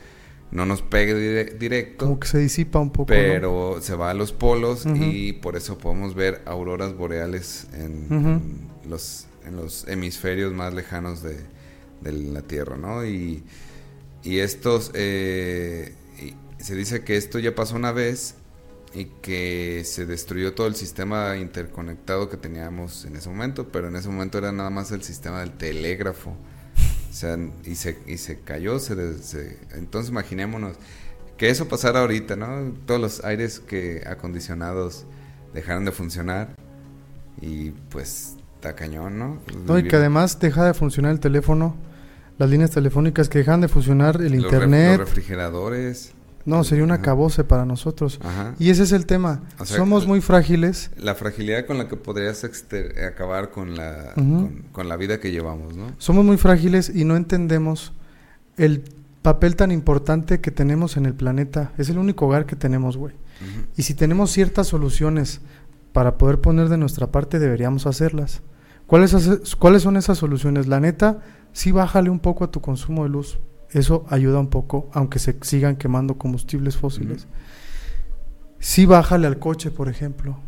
no nos pegue dire- directo, Como que se disipa un poco. ¿no? pero se va a los polos y por eso podemos ver auroras boreales en, los, en los hemisferios más lejanos de, de la Tierra, ¿no? Y, y estos, eh, y se dice que esto ya pasó una vez y que se destruyó todo el sistema interconectado que teníamos en ese momento, pero en ese momento era nada más el sistema del telégrafo. O sea, y se, y se cayó, se, se- entonces imaginémonos que eso pasara ahorita, ¿no? Todos los aires que acondicionados dejaron de funcionar y pues está cañón, ¿no? No, y que además deja de funcionar el teléfono, las líneas telefónicas que dejan de funcionar, el Los ref- internet. los refrigeradores. No, sería un acabose para nosotros. Ajá. Y ese es el tema. O sea, Somos muy frágiles. La fragilidad con la que podrías exter- acabar con la, con, con la vida que llevamos, ¿no? Somos muy frágiles y no entendemos el papel tan importante que tenemos en el planeta. Es el único hogar que tenemos, güey. Y si tenemos ciertas soluciones para poder poner de nuestra parte, deberíamos hacerlas. ¿Cuáles, hace- ¿Cuáles son esas soluciones? La neta, sí bájale un poco a tu consumo de luz. Eso ayuda un poco, aunque se sigan quemando combustibles fósiles. Sí bájale al coche, por ejemplo.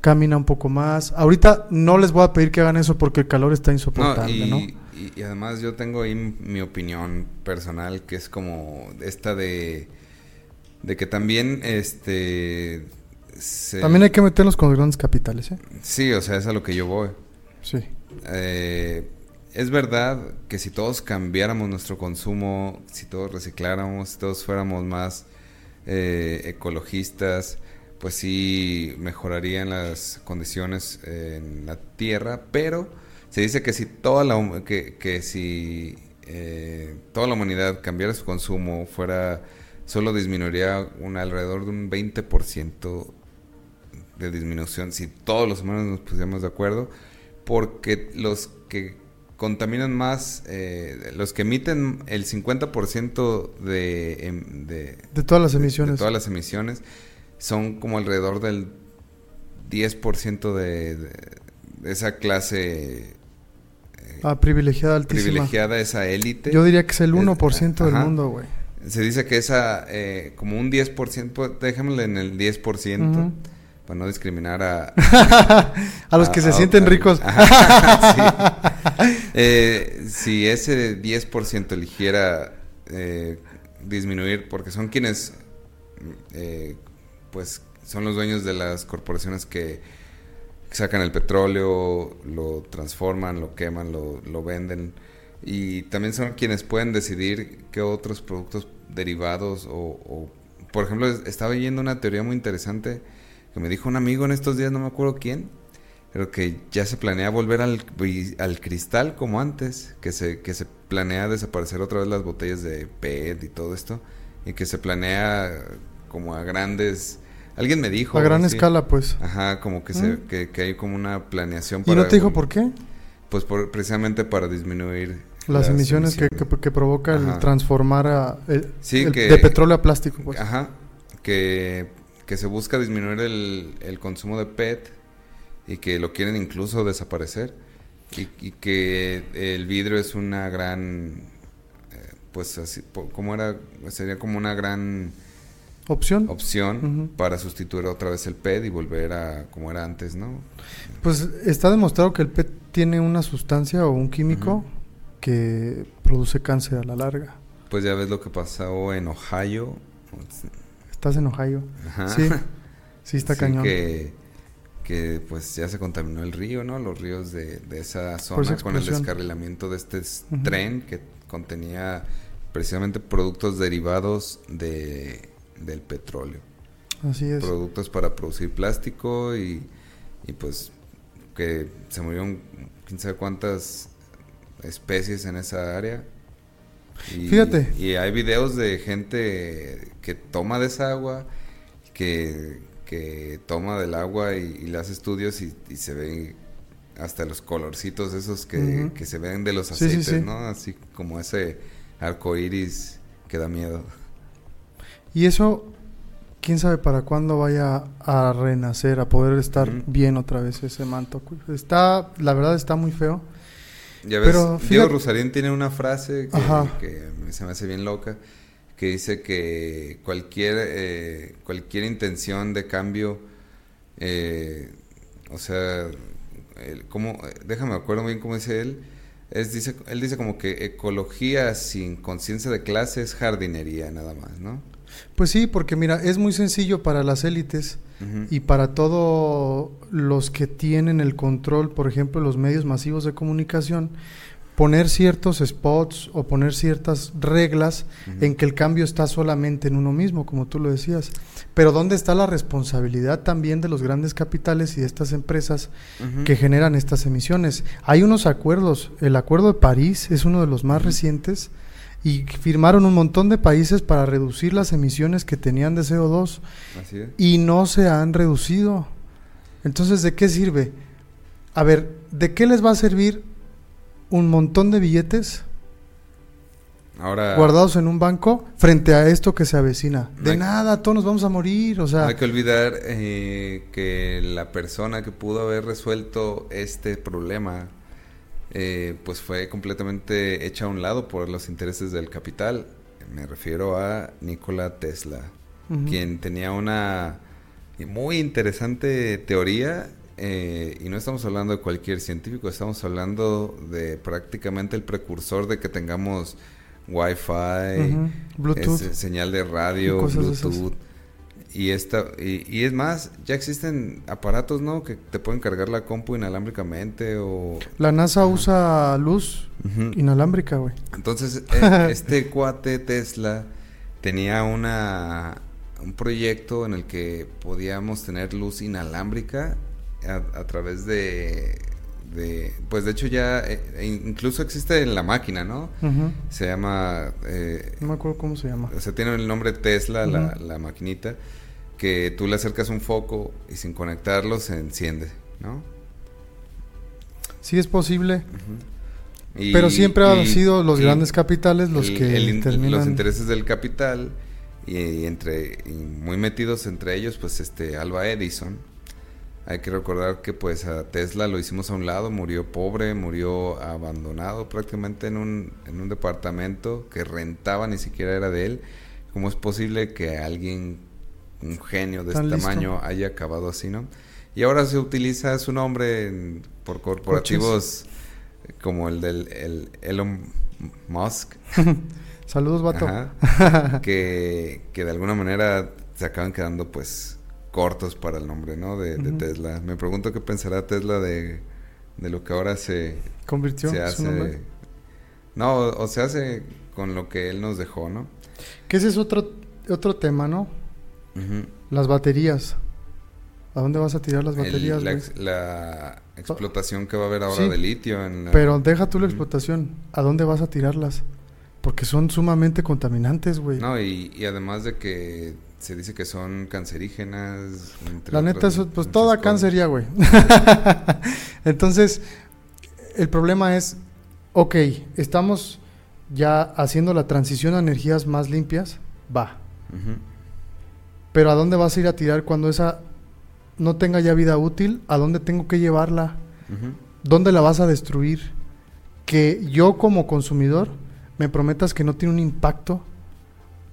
Camina un poco más. Ahorita no les voy a pedir que hagan eso porque el calor está No, insoportable, y, ¿no? y- y además yo tengo ahí mi opinión personal que es como esta de de que también este se- También hay que meterlos con los grandes capitales, ¿eh? sí, o sea, es a lo que yo voy. Sí. Eh, es verdad que si todos cambiáramos nuestro consumo, si todos recicláramos, si todos fuéramos más eh, ecologistas, pues sí mejorarían las condiciones en la tierra, pero se dice que si toda la que, que si eh, toda la humanidad cambiara su consumo, fuera solo disminuiría un alrededor de un 20% de disminución si todos los humanos nos pusiéramos de acuerdo, porque los que contaminan más, eh, los que emiten el 50% de, em- de, De todas las emisiones. de todas las emisiones son como alrededor del 10% de, de- de esa clase eh, Ah, privilegiada altísima. privilegiada, esa élite. Yo diría que es el Es- 1% del mundo, güey. Se dice que esa, eh, como un 10%, pues, dejémosle en el 10%, Ujú. para no discriminar a... A los que se a- sienten a- ricos. Ajá, sí. Eh, si ese 10% eligiera eh, disminuir, porque son quienes, eh, pues, son los dueños de las corporaciones que sacan el petróleo, lo transforman, lo queman, lo, venden. Y también son quienes pueden decidir qué otros productos derivados o, o- por ejemplo, es- estaba oyendo una teoría muy interesante que me dijo un amigo en estos días, no me acuerdo quién, pero que ya se planea volver al, al cristal como antes, que se, que se planea desaparecer otra vez las botellas de PET y todo esto, y que se planea como a grandes... Alguien me dijo... A gran escala, pues. Ajá, como que, se, Mm. que, que hay como una planeación ¿Y no te dijo por qué? Pues por, precisamente para disminuir Las, emisiones que, emisiones. que, que provoca el transformar a, el- Sí, el- que- de petróleo a plástico, pues. Ajá, que, que se busca disminuir el, el consumo de PET y que lo quieren incluso desaparecer y, y que el vidrio es una gran, eh, pues así, ¿cómo era? Sería como una gran Opción. opción para sustituir otra vez el PET y volver a como era antes, ¿no? Pues está demostrado que el PET tiene una sustancia o un químico que produce cáncer a la larga. Pues ya ves lo que pasó en Ohio. Estás en Ohio. Ajá. Sí, sí está Sí, cañón. Que, que pues ya se contaminó el río, ¿no? Los ríos de, de esa zona con el descarrilamiento de este tren que contenía precisamente productos derivados de, del petróleo. Así es. Productos para producir plástico y, y pues que se murieron quién sabe cuántas especies en esa área. Y, Fíjate. Y hay videos de gente que toma de esa agua, que, que toma del agua y, y le hace estudios y, y se ve hasta los colorcitos esos que, Ujú. que se ven de los Sí, sí, aceites, sí. ¿no? Así como ese arco iris que da miedo. Y eso, quién sabe para cuándo vaya a renacer, a poder estar Ujú. bien otra vez ese manto. Está, la verdad está muy feo. Ya ves, Pero Diego Rosarín tiene una frase que, que se me hace bien loca, que dice que cualquier, eh, cualquier intención de cambio, eh, o sea, el- ¿cómo? déjame acuerdo bien cómo dice él, es, dice, él dice como que ecología sin conciencia de clase es jardinería nada más, ¿no? Pues sí, porque mira, es muy sencillo para las élites y para todos los que tienen el control, por ejemplo, los medios masivos de comunicación, poner ciertos spots o poner ciertas reglas en que el cambio está solamente en uno mismo, como tú lo decías. Pero ¿dónde está la responsabilidad también de los grandes capitales y de estas empresas que generan estas emisiones? Hay unos acuerdos, el Acuerdo de París es uno de los más recientes y firmaron un montón de países para reducir las emisiones que tenían de CO2 Así es. y no se han reducido. Entonces, ¿de qué sirve? A ver, ¿de qué les va a servir un montón de billetes Ahora... guardados en un banco frente a esto que se avecina? De hay- nada, todos nos vamos a morir, o sea, No hay que olvidar eh, que la persona que pudo haber resuelto este problema, eh, pues fue completamente hecha a un lado por los intereses del capital. Me refiero a Nikola Tesla, quien tenía una muy interesante teoría. Eh, y no estamos hablando de cualquier científico, estamos hablando de prácticamente el precursor de que tengamos Wi-Fi, Bluetooth. es- señal de radio, Y. Bluetooth. Y, esta, y, y es más, ya existen aparatos, ¿no? Que te pueden cargar la compu inalámbricamente o... La NASA usa luz inalámbrica, güey. Entonces, eh, este cuate Tesla tenía una, un proyecto en el que podíamos tener luz inalámbrica a, a través de, de... Pues de hecho ya eh, e incluso existe en la máquina, ¿no? Se llama... eh, No me acuerdo cómo se llama. O sea, tiene el nombre Tesla, la, la maquinita, que tú le acercas un foco y sin conectarlo se enciende, ¿no? Sí es posible, Y- pero siempre han sido los grandes capitales los el- que el terminan... los intereses del capital y, y entre y muy metidos entre ellos, pues este Alba Edison. Hay que recordar que pues a Tesla lo hicimos a un lado, murió pobre, murió abandonado prácticamente en un, en un departamento que rentaba, ni siquiera era de él. ¿Cómo es posible que alguien, un genio de este listo. tamaño, haya acabado así, no? Y ahora se utiliza su nombre en- por corporativos como el del el Elon Musk, Saludos, vato. Ajá. que, que de alguna manera se acaban quedando pues cortos para el nombre, ¿no? De. Tesla. Me pregunto qué pensará Tesla de, de lo que ahora se, Convirtió se su hace. nombre. No, o, o se hace con lo que él nos dejó, ¿no? Que ese es otro, otro tema, ¿no? Las baterías. ¿A dónde vas a tirar las El- baterías, la, ex- la explotación que va a haber ahora Sí. de litio en la- Pero deja tú la explotación. ¿A dónde vas a tirarlas? Porque son sumamente contaminantes, güey. No, y, y además de que se dice que son cancerígenas. entre La neta, otras pues toda cáncer ya, güey. Entonces, el problema es, ok, estamos ya haciendo la transición a energías más limpias, va. Pero ¿a dónde vas a ir a tirar cuando esa no tenga ya vida útil? ¿A dónde tengo que llevarla? ¿Dónde la vas a destruir? Que yo como consumidor me prometas que no tiene un impacto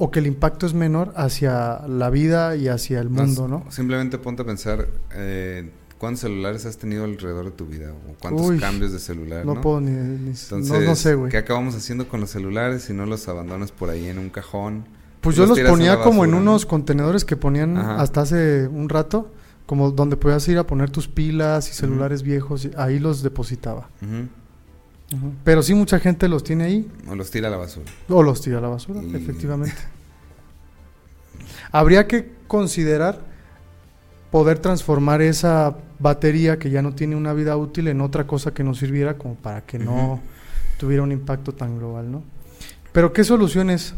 o que el impacto es menor hacia la vida y hacia el mundo, ¿no? Simplemente ponte a pensar eh, cuántos celulares has tenido alrededor de tu vida o cuántos Uy, cambios de celular, No, ¿no? puedo ni... ni- Entonces, no, no sé, güey. ¿qué acabamos haciendo con los celulares si no los abandonas por ahí en un cajón? Pues yo los ponía como en unos contenedores que ponían Ajá. hasta hace un rato, como donde podías ir a poner tus pilas y celulares viejos, y ahí los depositaba. Pero sí mucha gente los tiene ahí O los tira a la basura. o los tira a la basura, Y- efectivamente. Habría que considerar poder transformar esa batería que ya no tiene una vida útil en otra cosa que nos sirviera como para que no tuviera un impacto tan global, ¿no? Pero ¿qué soluciones?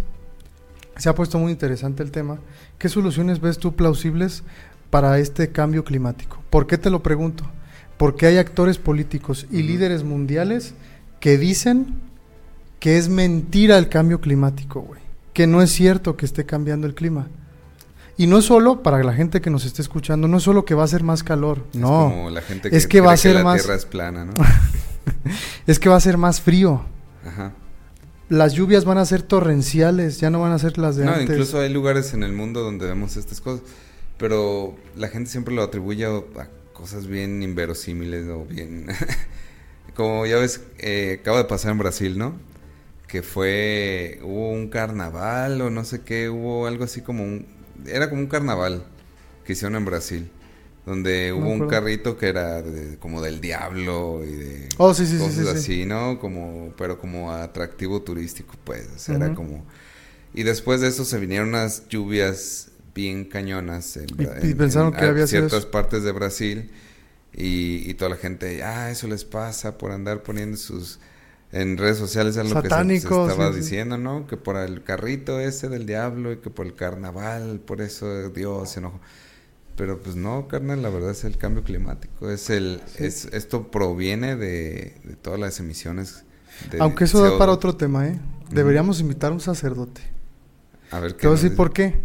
Se ha puesto muy interesante el tema. ¿Qué soluciones ves tú plausibles para este cambio climático? ¿Por qué te lo pregunto? Porque hay actores políticos y líderes mundiales que dicen que es mentira el cambio climático, güey. Que no es cierto que esté cambiando el clima. Y no es solo, para la gente que nos esté escuchando, no es solo que va a ser más calor, Es no. como la gente que es que va a ser la más- tierra es plana, ¿no? Es que va a ser más frío. Ajá. Las lluvias van a ser torrenciales, ya no van a ser las de No, antes. incluso hay lugares en el mundo donde vemos estas cosas, pero la gente siempre lo atribuye a cosas bien inverosímiles o bien... Como ya ves, eh, acaba de pasar en Brasil, ¿no? Que fue, hubo un carnaval o no sé qué, hubo algo así como un... Era como un carnaval que hicieron en Brasil, donde No hubo un carrito que era de- como del diablo y de Oh, sí, sí, cosas sí, sí. así, ¿no? Como, pero como atractivo turístico, pues, o sea, era como... Y después de eso se vinieron unas lluvias bien cañonas en, Y- Bra- y pensaron que a había sido ciertas partes de Brasil y, y toda la gente, ah, eso les pasa por andar poniendo sus en redes sociales es lo que se- estaba sí, sí. diciendo, ¿no? Que por el carrito ese del diablo y que por el carnaval, por eso Dios se enojó. Pero pues no, carnal, la verdad es el cambio climático, es el es esto proviene de, de todas las emisiones de Aunque eso da CO2. para otro tema, ¿eh? Deberíamos invitar a un sacerdote. A ver Te voy a decir por qué.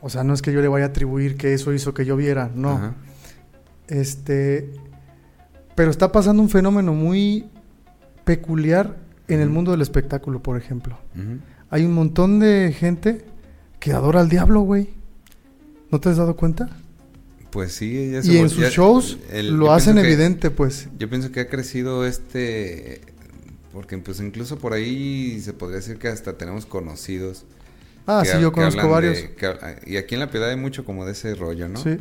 O sea, no es que yo le vaya a atribuir que eso hizo que yo viera, no. Ajá. Este, pero está pasando un fenómeno muy peculiar en el mundo del espectáculo, por ejemplo. Hay un montón de gente que adora al diablo, güey. ¿No te has dado cuenta? Pues sí, ya se Y en sus ya- shows el- lo hacen que- evidente, pues. Yo pienso que ha crecido este, porque pues incluso por ahí se podría decir que hasta tenemos conocidos. Ah, sí, ha- yo conozco varios. de- que ha- y aquí en La Piedad hay mucho como de ese rollo, ¿no? Sí.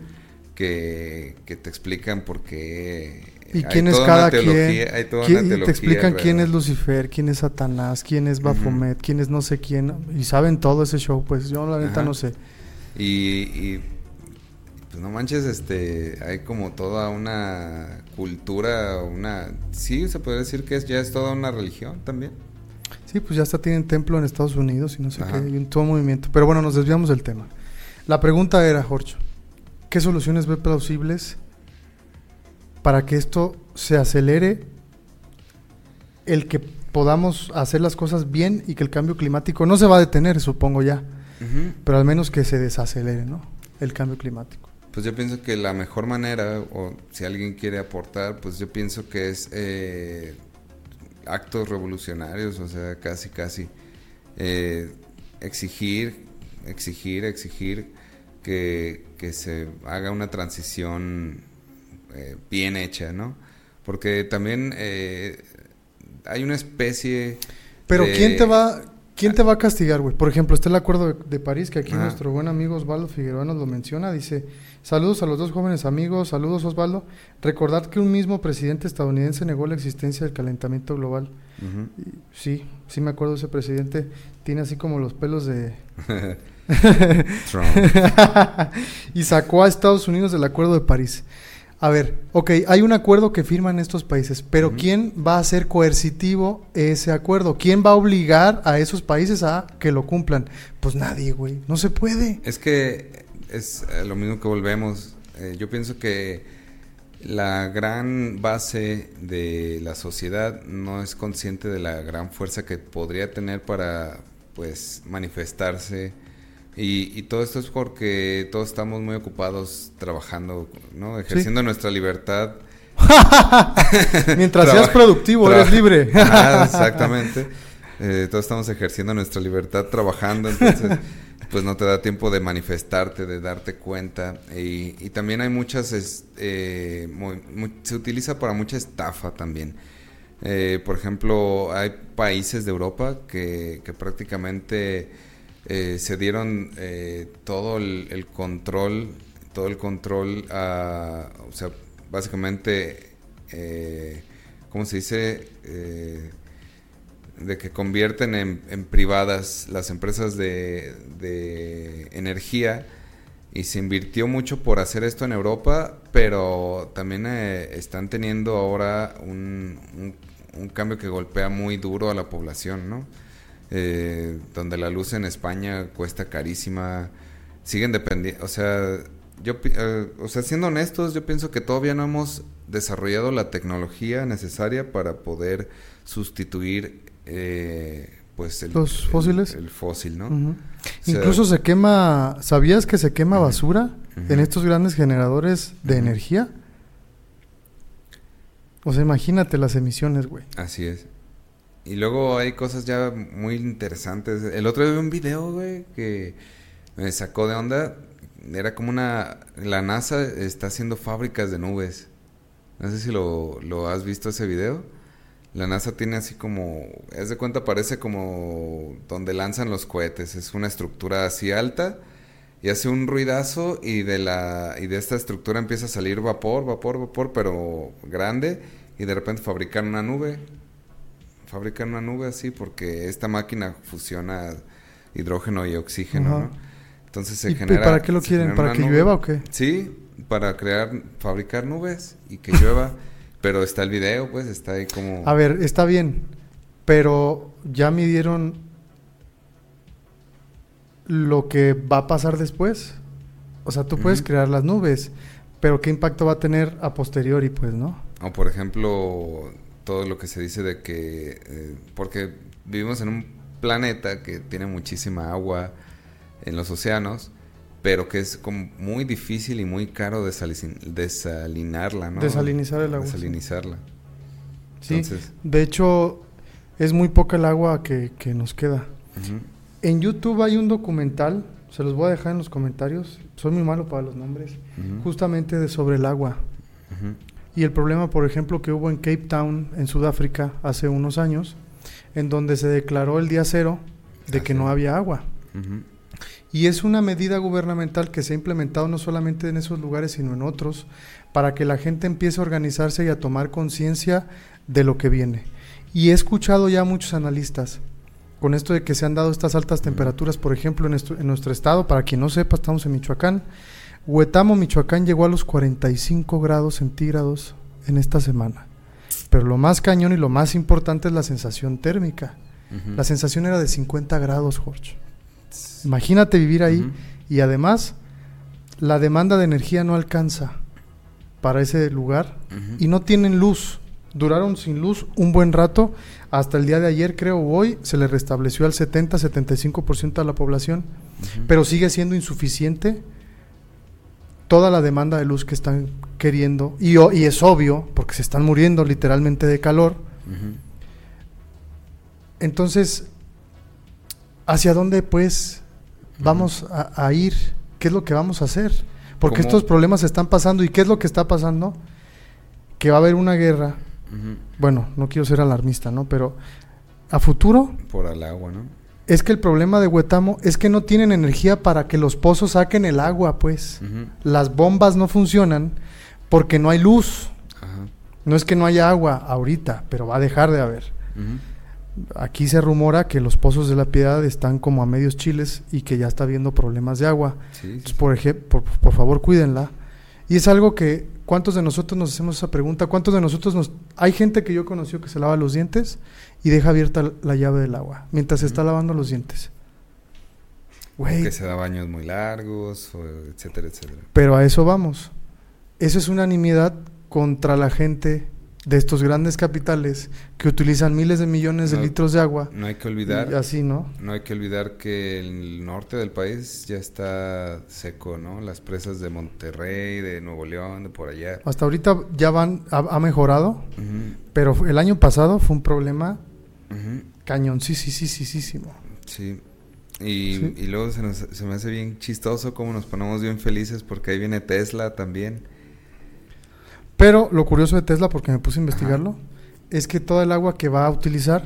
Que, que te explican por qué... ¿Y hay quién es cada teología- quien? ¿Quién- y te explican quién es. Lucifer, quién es Satanás, quién es Baphomet, quién es no sé quién. Y saben todo ese show, pues yo la neta Ajá. no sé. Y, y, pues no manches, este, hay como toda una cultura, una... Sí, se puede decir que es, ya es toda una religión también. Sí, pues ya hasta tienen templo en Estados Unidos y no sé Ajá. qué, y un todo movimiento. Pero bueno, nos desviamos del tema. La pregunta era, Jorge, ¿qué soluciones ve plausibles para que esto se acelere el que podamos hacer las cosas bien y que el cambio climático no se va a detener, supongo ya, pero al menos que se desacelere, ¿no? El cambio climático. Pues yo pienso que la mejor manera, o si alguien quiere aportar, pues yo pienso que es eh, actos revolucionarios, o sea, casi, casi eh, exigir, exigir, exigir que, que se haga una transición eh, bien hecha, ¿no? Porque también eh, hay una especie... Pero de- ¿quién te va quién te va a castigar, güey? Por ejemplo, está el acuerdo de, de París que aquí Ajá. nuestro buen amigo Osvaldo Figueroa nos lo menciona, dice, "Saludos a los dos jóvenes amigos, saludos Osvaldo. Recordad que un mismo presidente estadounidense negó la existencia del calentamiento global." Sí, sí me acuerdo ese presidente tiene así como los pelos de Trump. y sacó a Estados Unidos del Acuerdo de París. A ver, ok, hay un acuerdo que firman estos países, pero. ¿quién va a hacer coercitivo ese acuerdo? ¿Quién va a obligar a esos países a que lo cumplan? Pues nadie, güey, no se puede. Es que es eh, lo mismo que volvemos. Eh, yo pienso que la gran base de la sociedad no es consciente de la gran fuerza que podría tener para pues manifestarse y, y todo esto es porque todos estamos muy ocupados trabajando, ¿no? Ejerciendo nuestra libertad. Mientras seas productivo, eres libre. Ajá, exactamente. Eh, todos estamos ejerciendo nuestra libertad trabajando, entonces pues no te da tiempo de manifestarte, de darte cuenta. Y, y también hay muchas, eh, se utiliza para mucha estafa también. Eh, por ejemplo, hay países de Europa que, prácticamente eh, se dieron eh, todo el, el control todo el control, a, o sea, básicamente, ¿cómo se dice? De que convierten en, privadas las empresas de, energía y se invirtió mucho por hacer esto en Europa, pero también eh, están teniendo ahora un, un, cambio que golpea muy duro a la población, ¿no? Eh, donde la luz en España cuesta carísima, siguen dependiendo, o sea, yo, eh, o sea, siendo honestos, yo pienso que todavía no hemos desarrollado la tecnología necesaria para poder sustituir eh, pues el, los fósiles. el, fósil no incluso se quema sabías que se quema basura en estos grandes generadores de energía o sea imagínate las emisiones güey. Así es. Y luego hay cosas ya muy interesantes. El otro día vi un video güey que me sacó de onda. Era como una la NASA está haciendo fábricas de nubes. No sé si lo, lo has visto ese video la NASA tiene así como, es de cuenta, parece como donde lanzan los cohetes. Es una estructura así alta y hace un ruidazo y de la y de esta estructura empieza a salir vapor, vapor, vapor, pero grande y de repente fabrican una nube. Fabrican una nube así porque esta máquina fusiona hidrógeno y oxígeno, ¿no? Entonces se genera. ¿Y para qué lo quieren? ¿Para que llueva o qué? Sí, para crear, fabricar nubes y que llueva. Pero está el video, pues, está ahí como... A ver, está bien, pero ya midieron lo que va a pasar después. O sea, tú puedes crear las nubes, pero ¿qué impacto va a tener a posteriori, pues, no? O, por ejemplo, todo lo que se dice de que... Eh, porque vivimos en un planeta que tiene muchísima agua en los océanos pero que es como muy difícil y muy caro desalinarla, ¿no? Desalinizar el agua. Desalinizarla. Sí, de hecho es muy poca el agua que, nos queda. En YouTube hay un documental, se los voy a dejar en los comentarios, soy muy malo para los nombres, justamente de sobre el agua. Y el problema, por ejemplo, que hubo en Cape Town, en Sudáfrica, hace unos años, en donde se declaró el día cero de que no había agua. Y es una medida gubernamental que se ha implementado no solamente en esos lugares, sino en otros, para que la gente empiece a organizarse y a tomar conciencia de lo que viene. Y he escuchado ya a muchos analistas con esto de que se han dado estas altas temperaturas, por ejemplo, en nuestro, en nuestro estado, para quien no sepa, estamos en Michoacán. Huetamo, Michoacán, llegó a los 45 grados centígrados en esta semana. Pero lo más cañón y lo más importante es la sensación térmica. La sensación era de 50 grados, Jorge. Imagínate vivir ahí y además la demanda de energía no alcanza para ese lugar y no tienen luz. Duraron sin luz un buen rato. Hasta el día de ayer, creo, hoy, se le restableció al 70-75% a la población, pero sigue siendo insuficiente toda la demanda de luz que están queriendo. Y, y es obvio, porque se están muriendo literalmente de calor. Entonces, ¿hacia dónde pues vamos a, ir? ¿Qué es lo que vamos a hacer? Porque estos problemas están pasando y ¿qué es lo que está pasando? Que va a haber una guerra. Bueno, no quiero ser alarmista, ¿no? Pero a futuro... Por el agua, ¿no? Es que el problema de Huetamo es que no tienen energía para que los pozos saquen el agua, pues. Las bombas no funcionan porque no hay luz. No es que no haya agua ahorita, pero va a dejar de haber aquí se rumora que los pozos de la piedad están como a medios chiles y que ya está habiendo problemas de agua. por, ejemplo, por, favor, cuídenla. Y es algo que, ¿cuántos de nosotros nos hacemos esa pregunta? ¿Cuántos de nosotros nos... Hay gente que yo conocí que se lava los dientes y deja abierta la llave del agua mientras se está lavando los dientes. Que se da baños muy largos, etcétera, etcétera. Pero a eso vamos. Eso es una nimiedad contra la gente de estos grandes capitales que utilizan miles de millones de litros de agua. No hay que olvidar. así, ¿no? No hay que olvidar que el norte del país ya está seco, ¿no? Las presas de Monterrey, de Nuevo León, de por allá. Hasta ahorita ya van, ha, mejorado, pero el año pasado fue un problema cañón, sí, sí, sí, sí, sí, sí. Y, y luego se, se me hace bien chistoso cómo nos ponemos bien felices porque ahí viene Tesla también. Pero lo curioso de Tesla, porque me puse a investigarlo, es que toda el agua que va a utilizar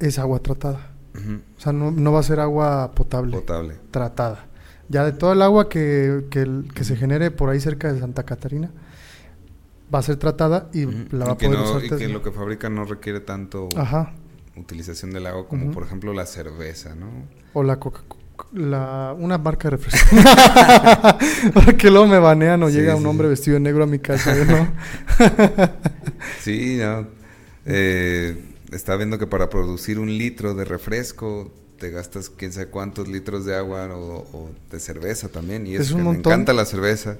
es agua tratada. O sea, no, va a ser agua potable. Potable. Tratada. Ya de todo el agua que, que, el- que se genere por ahí cerca de Santa Catarina va a ser tratada y la va y a poder no- usar. y que lo que fabrican no requiere tanto Ajá. utilización del agua como por ejemplo la cerveza, ¿no? O la coca la una marca de refresco. Porque luego me banean o Sí, llega sí, un hombre sí. vestido de negro a mi casa, ¿no? Sí, no. Eh, está viendo que para producir un litro de refresco te gastas quién sabe cuántos litros de agua o, o de cerveza también. Y Es un que montón. me encanta la cerveza.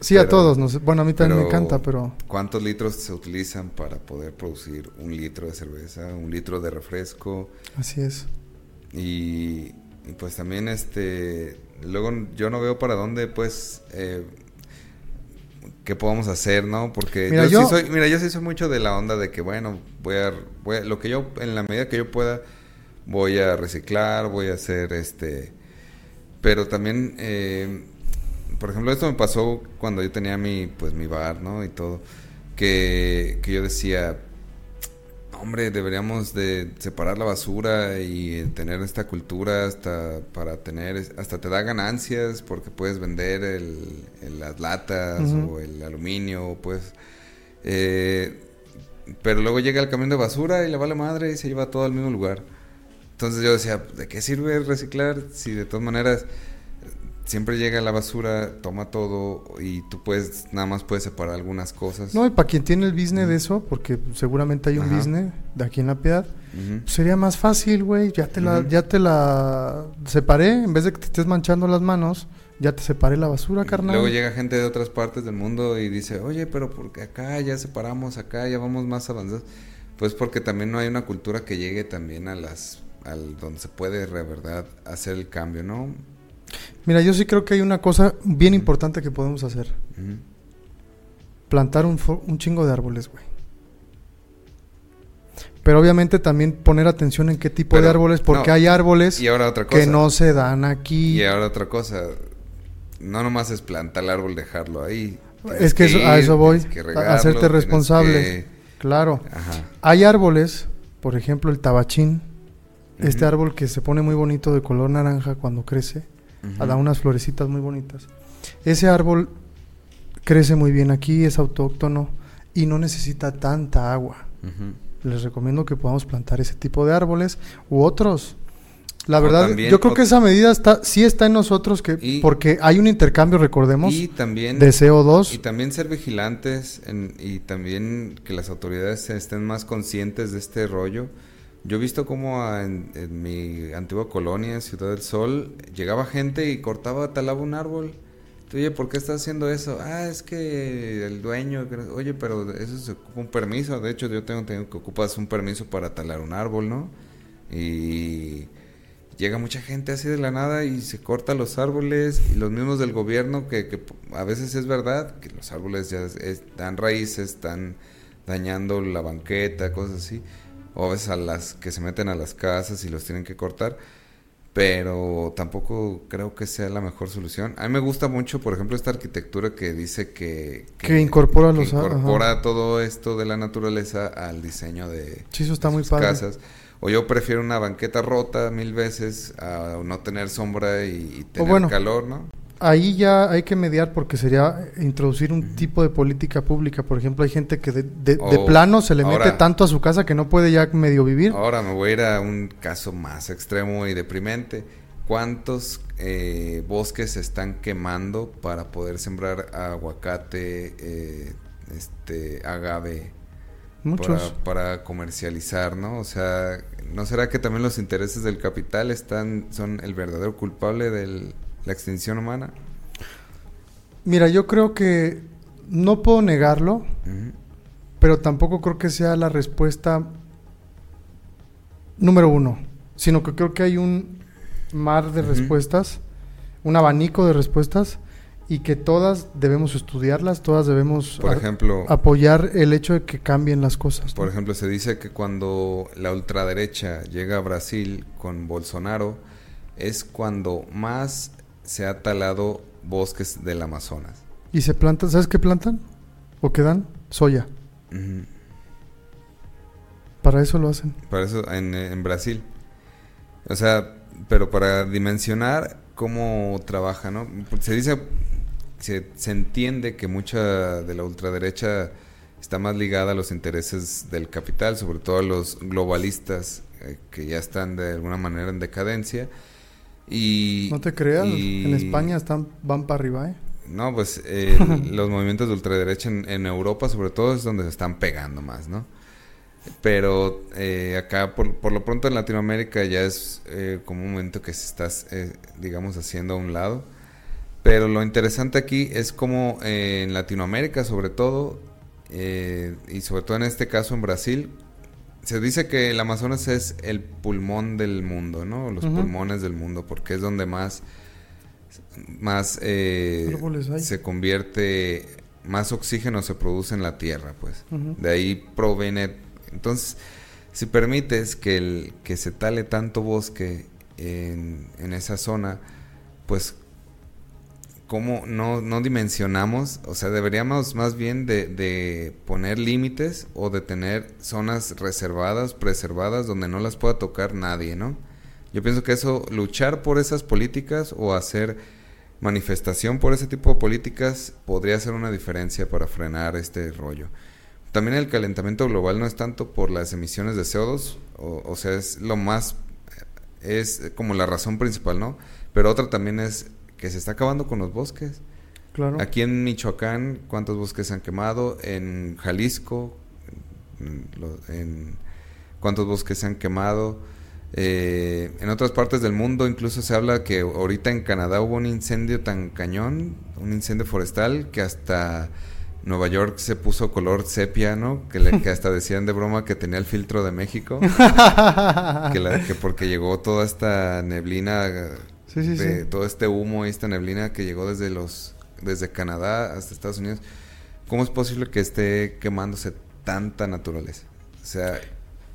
Sí, a Pero- todos. No sé. Bueno, a mí también me encanta, pero ¿Cuántos litros se utilizan para poder producir un litro de cerveza, un litro de refresco? así es. Y, y pues también este luego yo no veo para dónde pues eh, qué podamos hacer no porque Mira, yo, yo- sí soy mira yo sí soy mucho de la onda de que bueno voy a, voy a- lo que yo en la medida que yo pueda voy a reciclar voy a hacer este pero también eh, por ejemplo esto me pasó cuando yo tenía mi pues mi bar no y todo que, que yo decía Hombre, deberíamos de separar la basura y tener esta cultura hasta para tener, hasta te da ganancias porque puedes vender el, el- las latas o el aluminio, pues. eh, pero luego llega el camión de basura y le vale madre y se lleva todo al mismo lugar. Entonces yo decía, ¿de qué sirve reciclar si de todas maneras siempre llega la basura, toma todo y tú puedes, nada más puedes separar algunas cosas? No, y para quien tiene el business de eso, porque seguramente hay un Ajá. business de aquí en la piedad, Ujú. sería más fácil, güey. Ya te la, ya te la separé, en vez de que te estés manchando las manos, ya te separé la basura, carnal. Luego llega gente de otras partes del mundo y dice, oye, pero porque acá ya separamos, acá ya vamos más avanzados. Pues porque también no hay una cultura que llegue también a las, al donde se puede de verdad hacer el cambio, ¿no? Mira, yo sí creo que hay una cosa bien importante que podemos hacer. Plantar un, chingo de árboles, güey. Pero obviamente también poner atención en qué tipo de árboles, porque no. hay árboles Y ahora otra cosa. que no se dan aquí. Y ahora otra cosa. No nomás es plantar el árbol, dejarlo ahí. Es que eso- a eso voy, a- hacerte responsable. que- Claro. Ajá. Hay árboles, por ejemplo, el tabachín, este árbol que se pone muy bonito de color naranja cuando crece, Da unas florecitas muy bonitas. Ese árbol crece muy bien aquí, es autóctono y no necesita tanta agua. Les recomiendo que podamos plantar ese tipo de árboles u otros. La verdad, también yo creo que esa medida está, sí está en nosotros, que, Y- porque hay un intercambio, recordemos, Y también... de CO2. Y también ser vigilantes en- y también que las autoridades estén más conscientes de este rollo. Yo he visto como a- en, mi antigua colonia, Ciudad del Sol, llegaba gente y cortaba, talaba un árbol. Oye, ¿por qué estás haciendo eso? Ah, es que el dueño... Oye, pero eso se ocupa un permiso. De hecho, yo tengo que ocupas un permiso para talar un árbol, ¿no? Y llega mucha gente así de la nada y se corta los árboles y los mismos del gobierno que, que a veces es verdad que los árboles ya dan raíces, están dañando la banqueta, cosas así, o a veces a las que se meten a las casas y los tienen que cortar, pero tampoco creo que sea la mejor solución. A mí me gusta mucho, por ejemplo, esta arquitectura que dice que, Que incorpora que los- ajá. incorpora todo esto de la naturaleza al diseño de, Sí, eso está muy sus padre. casas. O yo prefiero una banqueta rota mil veces a no tener sombra y, y tener bueno. calor, ¿no? Ahí ya hay que mediar porque sería introducir un tipo de política pública. Por ejemplo, hay gente que de, de- de O plano se le mete tanto a su casa que no puede ya medio vivir. Ahora me voy a ir a un caso más extremo y deprimente. ¿Cuántos eh, bosques se están quemando para poder sembrar aguacate, eh, este, agave, Muchos. para, para comercializar, ¿no? O sea, ¿no será que también los intereses del capital están son el verdadero culpable de la extinción humana? Mira, yo creo que no puedo negarlo, pero tampoco creo que sea la respuesta número uno, sino que creo que hay un mar de respuestas, un abanico de respuestas y que todas debemos estudiarlas, todas debemos Por ejemplo, apoyar el hecho de que cambien las cosas. ¿no? Por ejemplo, se dice que cuando la ultraderecha llega a Brasil con Bolsonaro es cuando más se ha talado bosques del Amazonas. Y se plantan, ¿sabes qué plantan? ¿O qué dan? Soya. Para eso lo hacen. Para eso en, en Brasil. O sea, pero para dimensionar cómo trabaja, ¿no? Se dice, se, se entiende que mucha de la ultraderecha está más ligada a los intereses del capital, sobre todo a los globalistas eh, que ya están de alguna manera en decadencia. Y, no te creas, en España están van para arriba, ¿eh? No, pues eh, los movimientos de ultraderecha en, en, Europa sobre todo es donde se están pegando más, ¿no? Pero eh, acá, por, por, lo pronto en Latinoamérica ya es eh, como un momento que se está, digamos, haciendo a un lado. Pero lo interesante aquí es como en Latinoamérica, sobre todo, y sobre todo en este caso en Brasil, se dice que el Amazonas es el pulmón del mundo, ¿no? Los pulmones del mundo, porque es donde más, más se convierte, más oxígeno se produce en la tierra, pues. De ahí proviene entonces, si permites que, el, que se tale tanto bosque en, esa zona, pues ¿cómo no, no, dimensionamos? O sea, deberíamos más bien de, de, poner límites o de tener zonas reservadas, preservadas, donde no las pueda tocar nadie, ¿no? Yo pienso que eso, luchar por esas políticas o hacer manifestación por ese tipo de políticas podría hacer una diferencia para frenar este rollo. También el calentamiento global no es tanto por las emisiones de CO2, o, sea, es lo más, es como la razón principal, ¿no? Pero otra también es que se está acabando con los bosques. Claro. Aquí en Michoacán, ¿cuántos bosques se han quemado? En Jalisco, en, ¿cuántos bosques se han quemado? Eh, en otras partes del mundo incluso se habla que ahorita en Canadá hubo un incendio tan cañón, un incendio forestal, que hasta Nueva York se puso color sepia, ¿no? Que, le, que hasta decían de broma que tenía el filtro de México. que, que porque llegó toda esta neblina, todo este humo y esta neblina que llegó desde los desde Canadá hasta Estados Unidos. ¿Cómo es posible que esté quemándose tanta naturaleza? O sea...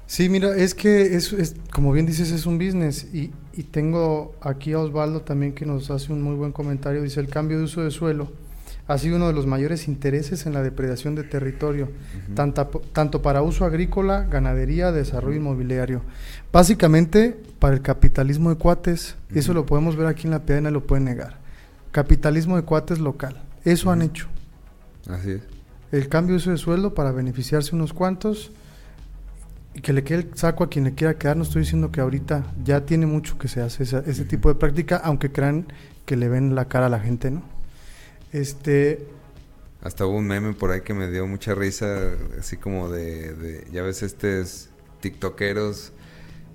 Sí, mira, es que es, es como bien dices, es un business. Y, y tengo aquí a Osvaldo también que nos hace un muy buen comentario. Dice, el cambio de uso de suelo ha sido uno de los mayores intereses en la depredación de territorio, tanto, para uso agrícola, ganadería, desarrollo inmobiliario. Básicamente para el capitalismo de cuates, eso lo podemos ver aquí en la piedra, lo pueden negar. Capitalismo de cuates local, eso han hecho. Así es. El cambio de uso de sueldo para beneficiarse unos cuantos y que le quede el saco a quien le quiera quedar. No estoy diciendo que ahorita ya tiene mucho que se hace ese tipo de práctica, aunque crean que le ven la cara a la gente, ¿no? Este. Hasta hubo un meme por ahí que me dio mucha risa, así como de, ya ves, estos tiktokeros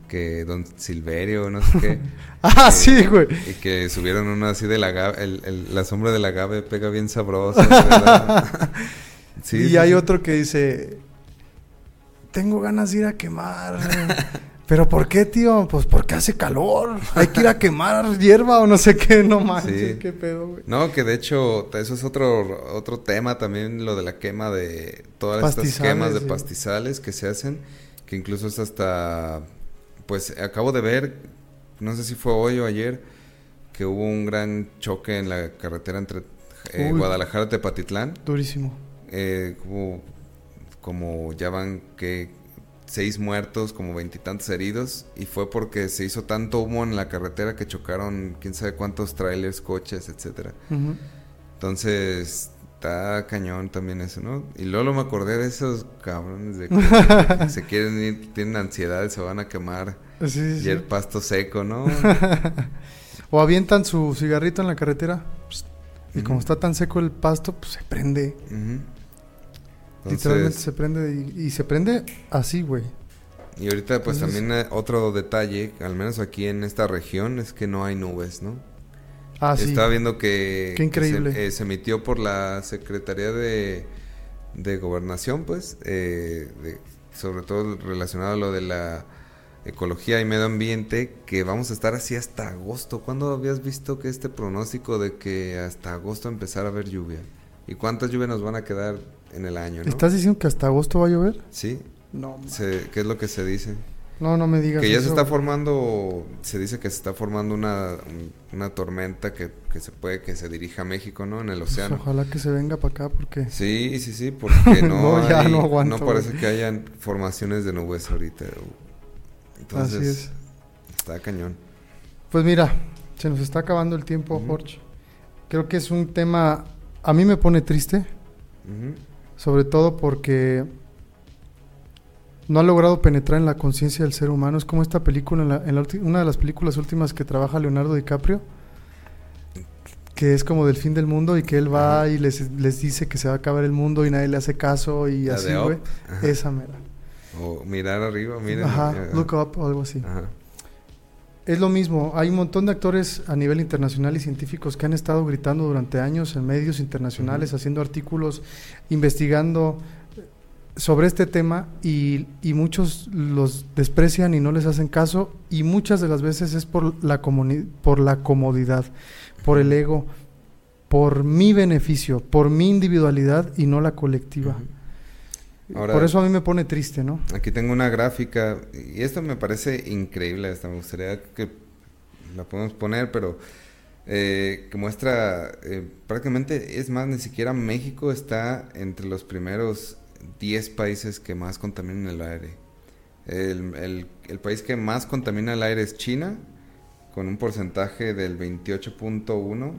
que Don Silverio, no sé qué. ah, sí, güey. Y que subieron uno así de la el, la sombra de la agave pega bien sabrosa. sí, y hay otro que dice, tengo ganas de ir a quemar. ¿Pero por qué, tío? Pues porque hace calor. Hay que ir a quemar hierba o no sé qué, no manches, qué pedo, güey. No, que de hecho, eso es otro, otro tema también, lo de la quema de todas estas quemas de pastizales que se hacen, que incluso es hasta, pues acabo de ver, no sé si fue hoy o ayer, que hubo un gran choque en la carretera entre eh, Guadalajara y Tepatitlán. Durísimo. Eh, como ya van que seis muertos, como veintitantos heridos, y fue porque se hizo tanto humo en la carretera que chocaron quién sabe cuántos trailers, coches, etcétera. Entonces, está cañón también eso, ¿no? Y luego me acordé de esos cabrones de que se quieren ir, tienen ansiedad, se van a quemar. y el pasto seco, ¿no? o avientan su cigarrito en la carretera. Pues, y como está tan seco el pasto, pues se prende. Literalmente se prende y, se prende así, güey. Y ahorita pues también eh, otro detalle, al menos aquí en esta región, es que no hay nubes, ¿no? Ah, sí. Estaba viendo que, Qué increíble. Eh, se, emitió por la Secretaría de, de Gobernación, pues, eh, sobre todo relacionado a lo de la ecología y medio ambiente, que vamos a estar así hasta agosto. ¿Cuándo habías visto que este pronóstico de que hasta agosto empezara a haber lluvia? ¿Y cuántas lluvias nos van a quedar en el año, ¿no? ¿Estás diciendo que hasta agosto va a llover? Sí. No. ¿Qué es lo que se dice? No, no me digas. Que ya se está formando, se dice que se está formando una, una tormenta que, que, se puede que se dirija a México, ¿no? En el pues océano. ojalá que se venga para acá porque... Sí, sí, sí, porque no, no, ya no, aguanto, no parece que hayan formaciones de nubes ahorita. Entonces, Así es. está cañón. Pues mira, Se nos está acabando el tiempo, Jorge. Creo que es un tema, a mí me pone triste, sobre todo porque no ha logrado penetrar en la conciencia del ser humano. Es como esta película, en, una de las películas últimas que trabaja Leonardo DiCaprio, que es como del fin del mundo y que él va y les, les, dice que se va a acabar el mundo y nadie le hace caso y así, güey. Esa mera. O mirar arriba, miren. Ajá, look up o algo así. Ajá. Es lo mismo, hay un montón de actores a nivel internacional y científicos que han estado gritando durante años en medios internacionales, haciendo artículos, investigando sobre este tema y, muchos los desprecian y no les hacen caso y muchas de las veces es por la, por la comodidad, por el ego, por mi beneficio, por mi individualidad y no la colectiva. Por eso a mí me pone triste, ¿no? Aquí tengo una gráfica y esto me parece increíble, esta me gustaría que la podamos poner, pero eh, que muestra eh, prácticamente, es más, ni siquiera México está entre los primeros 10 países que más contaminan el aire. El, el país que más contamina el aire es China, con un porcentaje del 28.1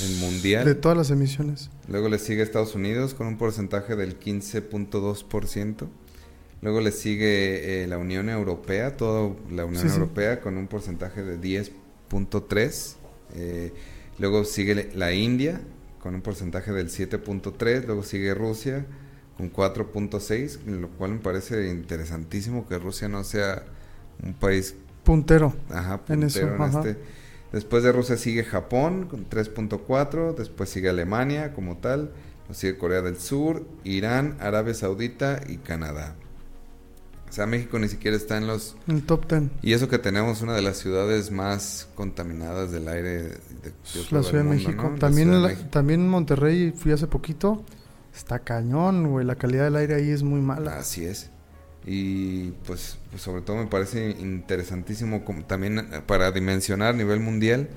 en mundial. De todas las emisiones. Luego le sigue Estados Unidos con un porcentaje del 15.2%. Luego le sigue eh, la Unión Europea, toda la Unión Europea con un porcentaje de 10.3. Eh, luego sigue la India con un porcentaje del 7.3. Luego sigue Rusia con 4.6, lo cual me parece interesantísimo que Rusia no sea un país puntero, ajá, puntero en, eso, este Después de Rusia sigue Japón con 3.4, después sigue Alemania como tal, sigue Corea del Sur, Irán, Arabia Saudita y Canadá. O sea, México ni siquiera está en los... El top 10. Y eso que tenemos una de las ciudades más contaminadas del aire de, la Ciudad de México. También, también en Monterrey fui hace poquito. Está cañón, güey. La calidad del aire ahí es muy mala. Así es. Y pues, pues, sobre todo me parece interesantísimo también eh, para dimensionar a nivel mundial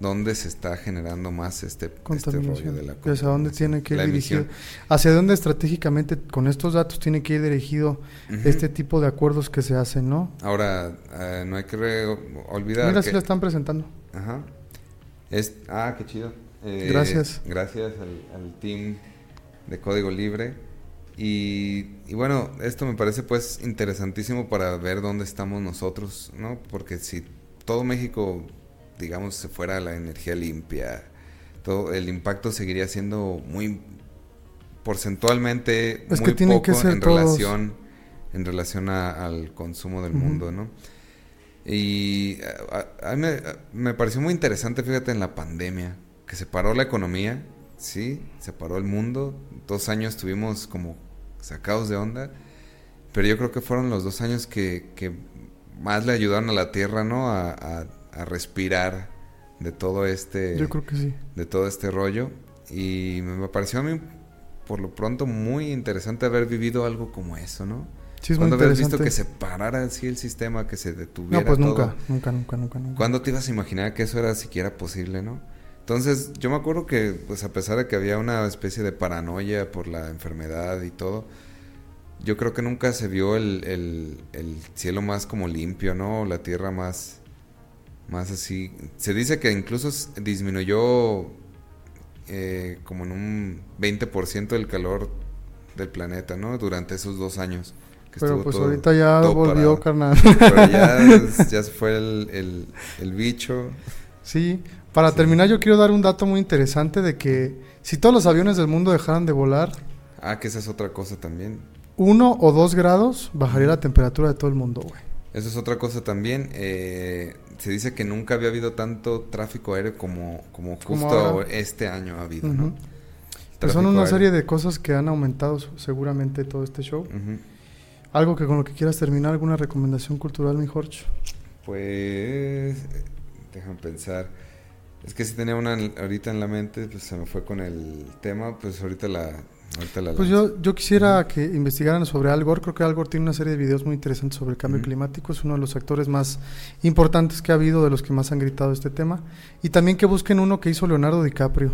dónde se está generando más este, este rollo de la ¿Hacia dónde tiene que ir dirigido? ¿Hacia dónde estratégicamente con estos datos tiene que ir dirigido este tipo de acuerdos que se hacen, no? Ahora, eh, no hay que olvidar Mira, si lo están presentando. Ajá. Es, ah, qué chido. Eh, gracias. Gracias al, al team de Código Libre. Y, bueno, esto me parece pues interesantísimo para ver dónde estamos nosotros, ¿no? Porque si todo México, digamos, se fuera a la energía limpia, todo el impacto seguiría siendo muy porcentualmente muy poco en relación en relación al consumo del mundo, ¿no? Y a, mí me, me, pareció muy interesante, fíjate, en la pandemia, que se paró la economía, sí, se paró el mundo. Dos años tuvimos como sacados de onda. Pero yo creo que fueron los dos años que, más le ayudaron a la Tierra, ¿no? A, respirar de todo este... Yo creo que sí. De todo este rollo. Y me pareció a mí, por lo pronto, muy interesante haber vivido algo como eso, ¿no? Sí, es Cuando haber visto que se parara así el sistema, que se detuviera No, pues nunca, nunca, nunca, nunca, nunca. ¿Cuándo te ibas a imaginar que eso era siquiera posible, no? Entonces, yo me acuerdo que, pues a pesar de que había una especie de paranoia por la enfermedad y todo, yo creo que nunca se vio el, cielo más como limpio, ¿no? La tierra más, más así. Se dice que incluso disminuyó eh, como en un 20% el calor del planeta, ¿no? Durante esos dos años. Pero pues ahorita ya volvió, carnal. Pero ya, ya se fue el, el bicho. Sí, para terminar yo quiero dar un dato muy interesante de que si todos los aviones del mundo dejaran de volar... Ah, que esa es otra cosa también uno o dos grados bajaría la temperatura de todo el mundo, güey. Eso es otra cosa también. Eh, se dice que nunca había habido tanto tráfico aéreo como, como justo este año ha habido, ¿no? son una serie de cosas que han aumentado seguramente todo este show. Algo que con lo que quieras terminar, alguna recomendación cultural, mi Jorge. Pues, déjame pensar. Es que si tenía una ahorita en la mente, pues se me fue con el tema, pues ahorita la, pues yo, yo quisiera que investigaran sobre Al Gore. Creo que Al Gore tiene una serie de videos muy interesantes sobre el cambio climático. Es uno de los actores más importantes que ha habido, de los que más han gritado este tema. Y también que busquen uno que hizo Leonardo DiCaprio.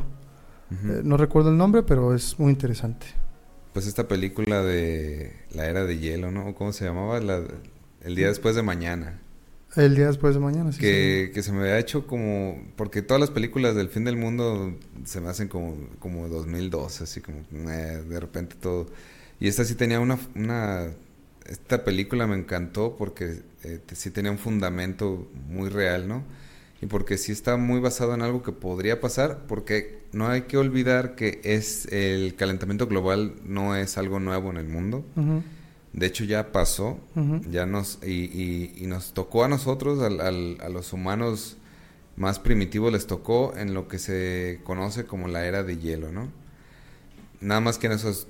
Eh, no recuerdo el nombre, pero es muy interesante. Pues esta película de la era de hielo, ¿no? ¿Cómo se llamaba? el día después de mañana. El día después de mañana, sí. Que, que se me había hecho como... Porque todas las películas del fin del mundo se me hacen como, como 2012, así como eh, de repente todo. Y esta sí tenía una... una esta película me encantó porque eh, sí tenía un fundamento muy real, ¿no? Y porque sí está muy basado en algo que podría pasar, porque no hay que olvidar que es el calentamiento global no es algo nuevo en el mundo. Ujú, De hecho ya pasó, ya nos y, y- y nos tocó a nosotros, al- al- a los humanos más primitivos les tocó en lo que se conoce como la era de hielo, ¿no? Nada más que en esos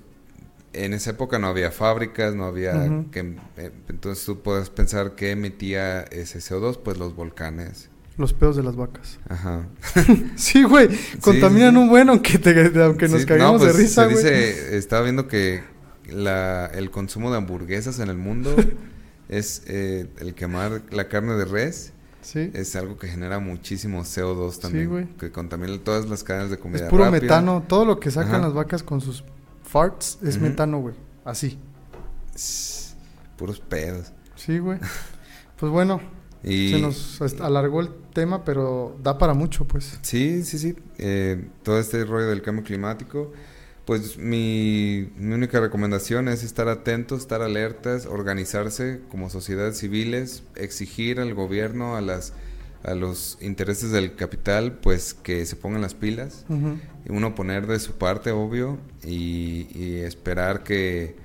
en esa época no había fábricas, no había que eh, entonces tú puedes pensar que emitía ese CO2, pues los volcanes. Los pedos de las vacas. Ajá. Sí, güey. Contaminan sí. un buen aunque, te, aunque nos Sí, caigamos no, pues, de risa, se güey. dice, estaba viendo que la, el consumo de hamburguesas en el mundo es eh, el quemar la carne de res Sí. es algo que genera muchísimo CO2 Sí, también, güey. que contamina todas las cadenas de Es comida puro rápida. metano. Todo lo que sacan Ajá. las vacas con sus farts es metano, güey. Así. Puros pedos. Sí, güey. Pues bueno, Y se nos alargó el tema, pero da para mucho, pues. sí, sí, sí, eh, todo este rollo del cambio climático, pues mi, mi única recomendación es estar atentos, estar alertas, organizarse como sociedades civiles, exigir al gobierno, a las a los intereses del capital, pues que se pongan las pilas. Y uno poner de su parte, obvio, y, y esperar que,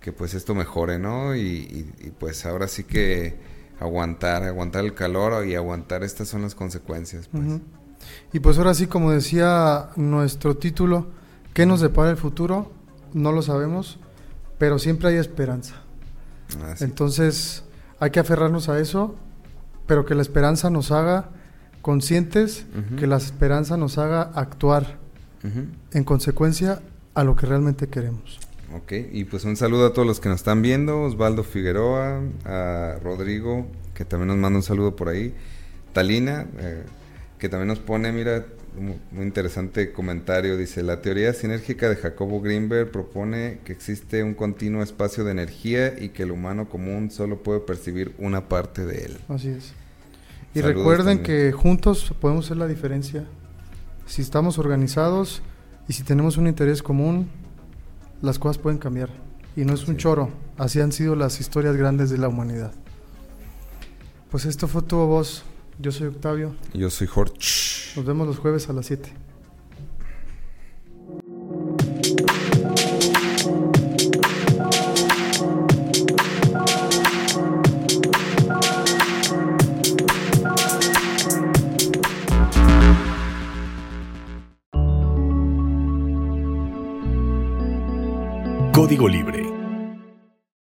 que, pues esto mejore, ¿no? Y, y- y, pues ahora sí que aguantar, aguantar el calor y aguantar estas son las consecuencias, pues. Y pues ahora sí, como decía nuestro título, ¿qué nos depara el futuro? No lo sabemos, pero siempre hay esperanza. Así. Entonces hay que aferrarnos a eso, pero que la esperanza nos haga conscientes, que la esperanza nos haga actuar en consecuencia a lo que realmente queremos. Ok, y pues un saludo a todos los que nos están viendo, Osvaldo Figueroa, a Rodrigo, que también nos manda un saludo por ahí, Talina, eh, que también nos pone, mira, muy interesante comentario, dice, la teoría sinérgica de Jacobo Greenberg propone que existe un continuo espacio de energía y que el humano común solo puede percibir una parte de él. Así es. Y Saludos recuerden también. que juntos podemos hacer la diferencia. Si estamos organizados y si tenemos un interés común, las cosas pueden cambiar. Y no es un choro. Así han sido las historias grandes de la humanidad. Pues esto fue tu voz. Yo soy Octavio. Yo soy Jorge. Nos vemos los jueves a las 7. Código Libre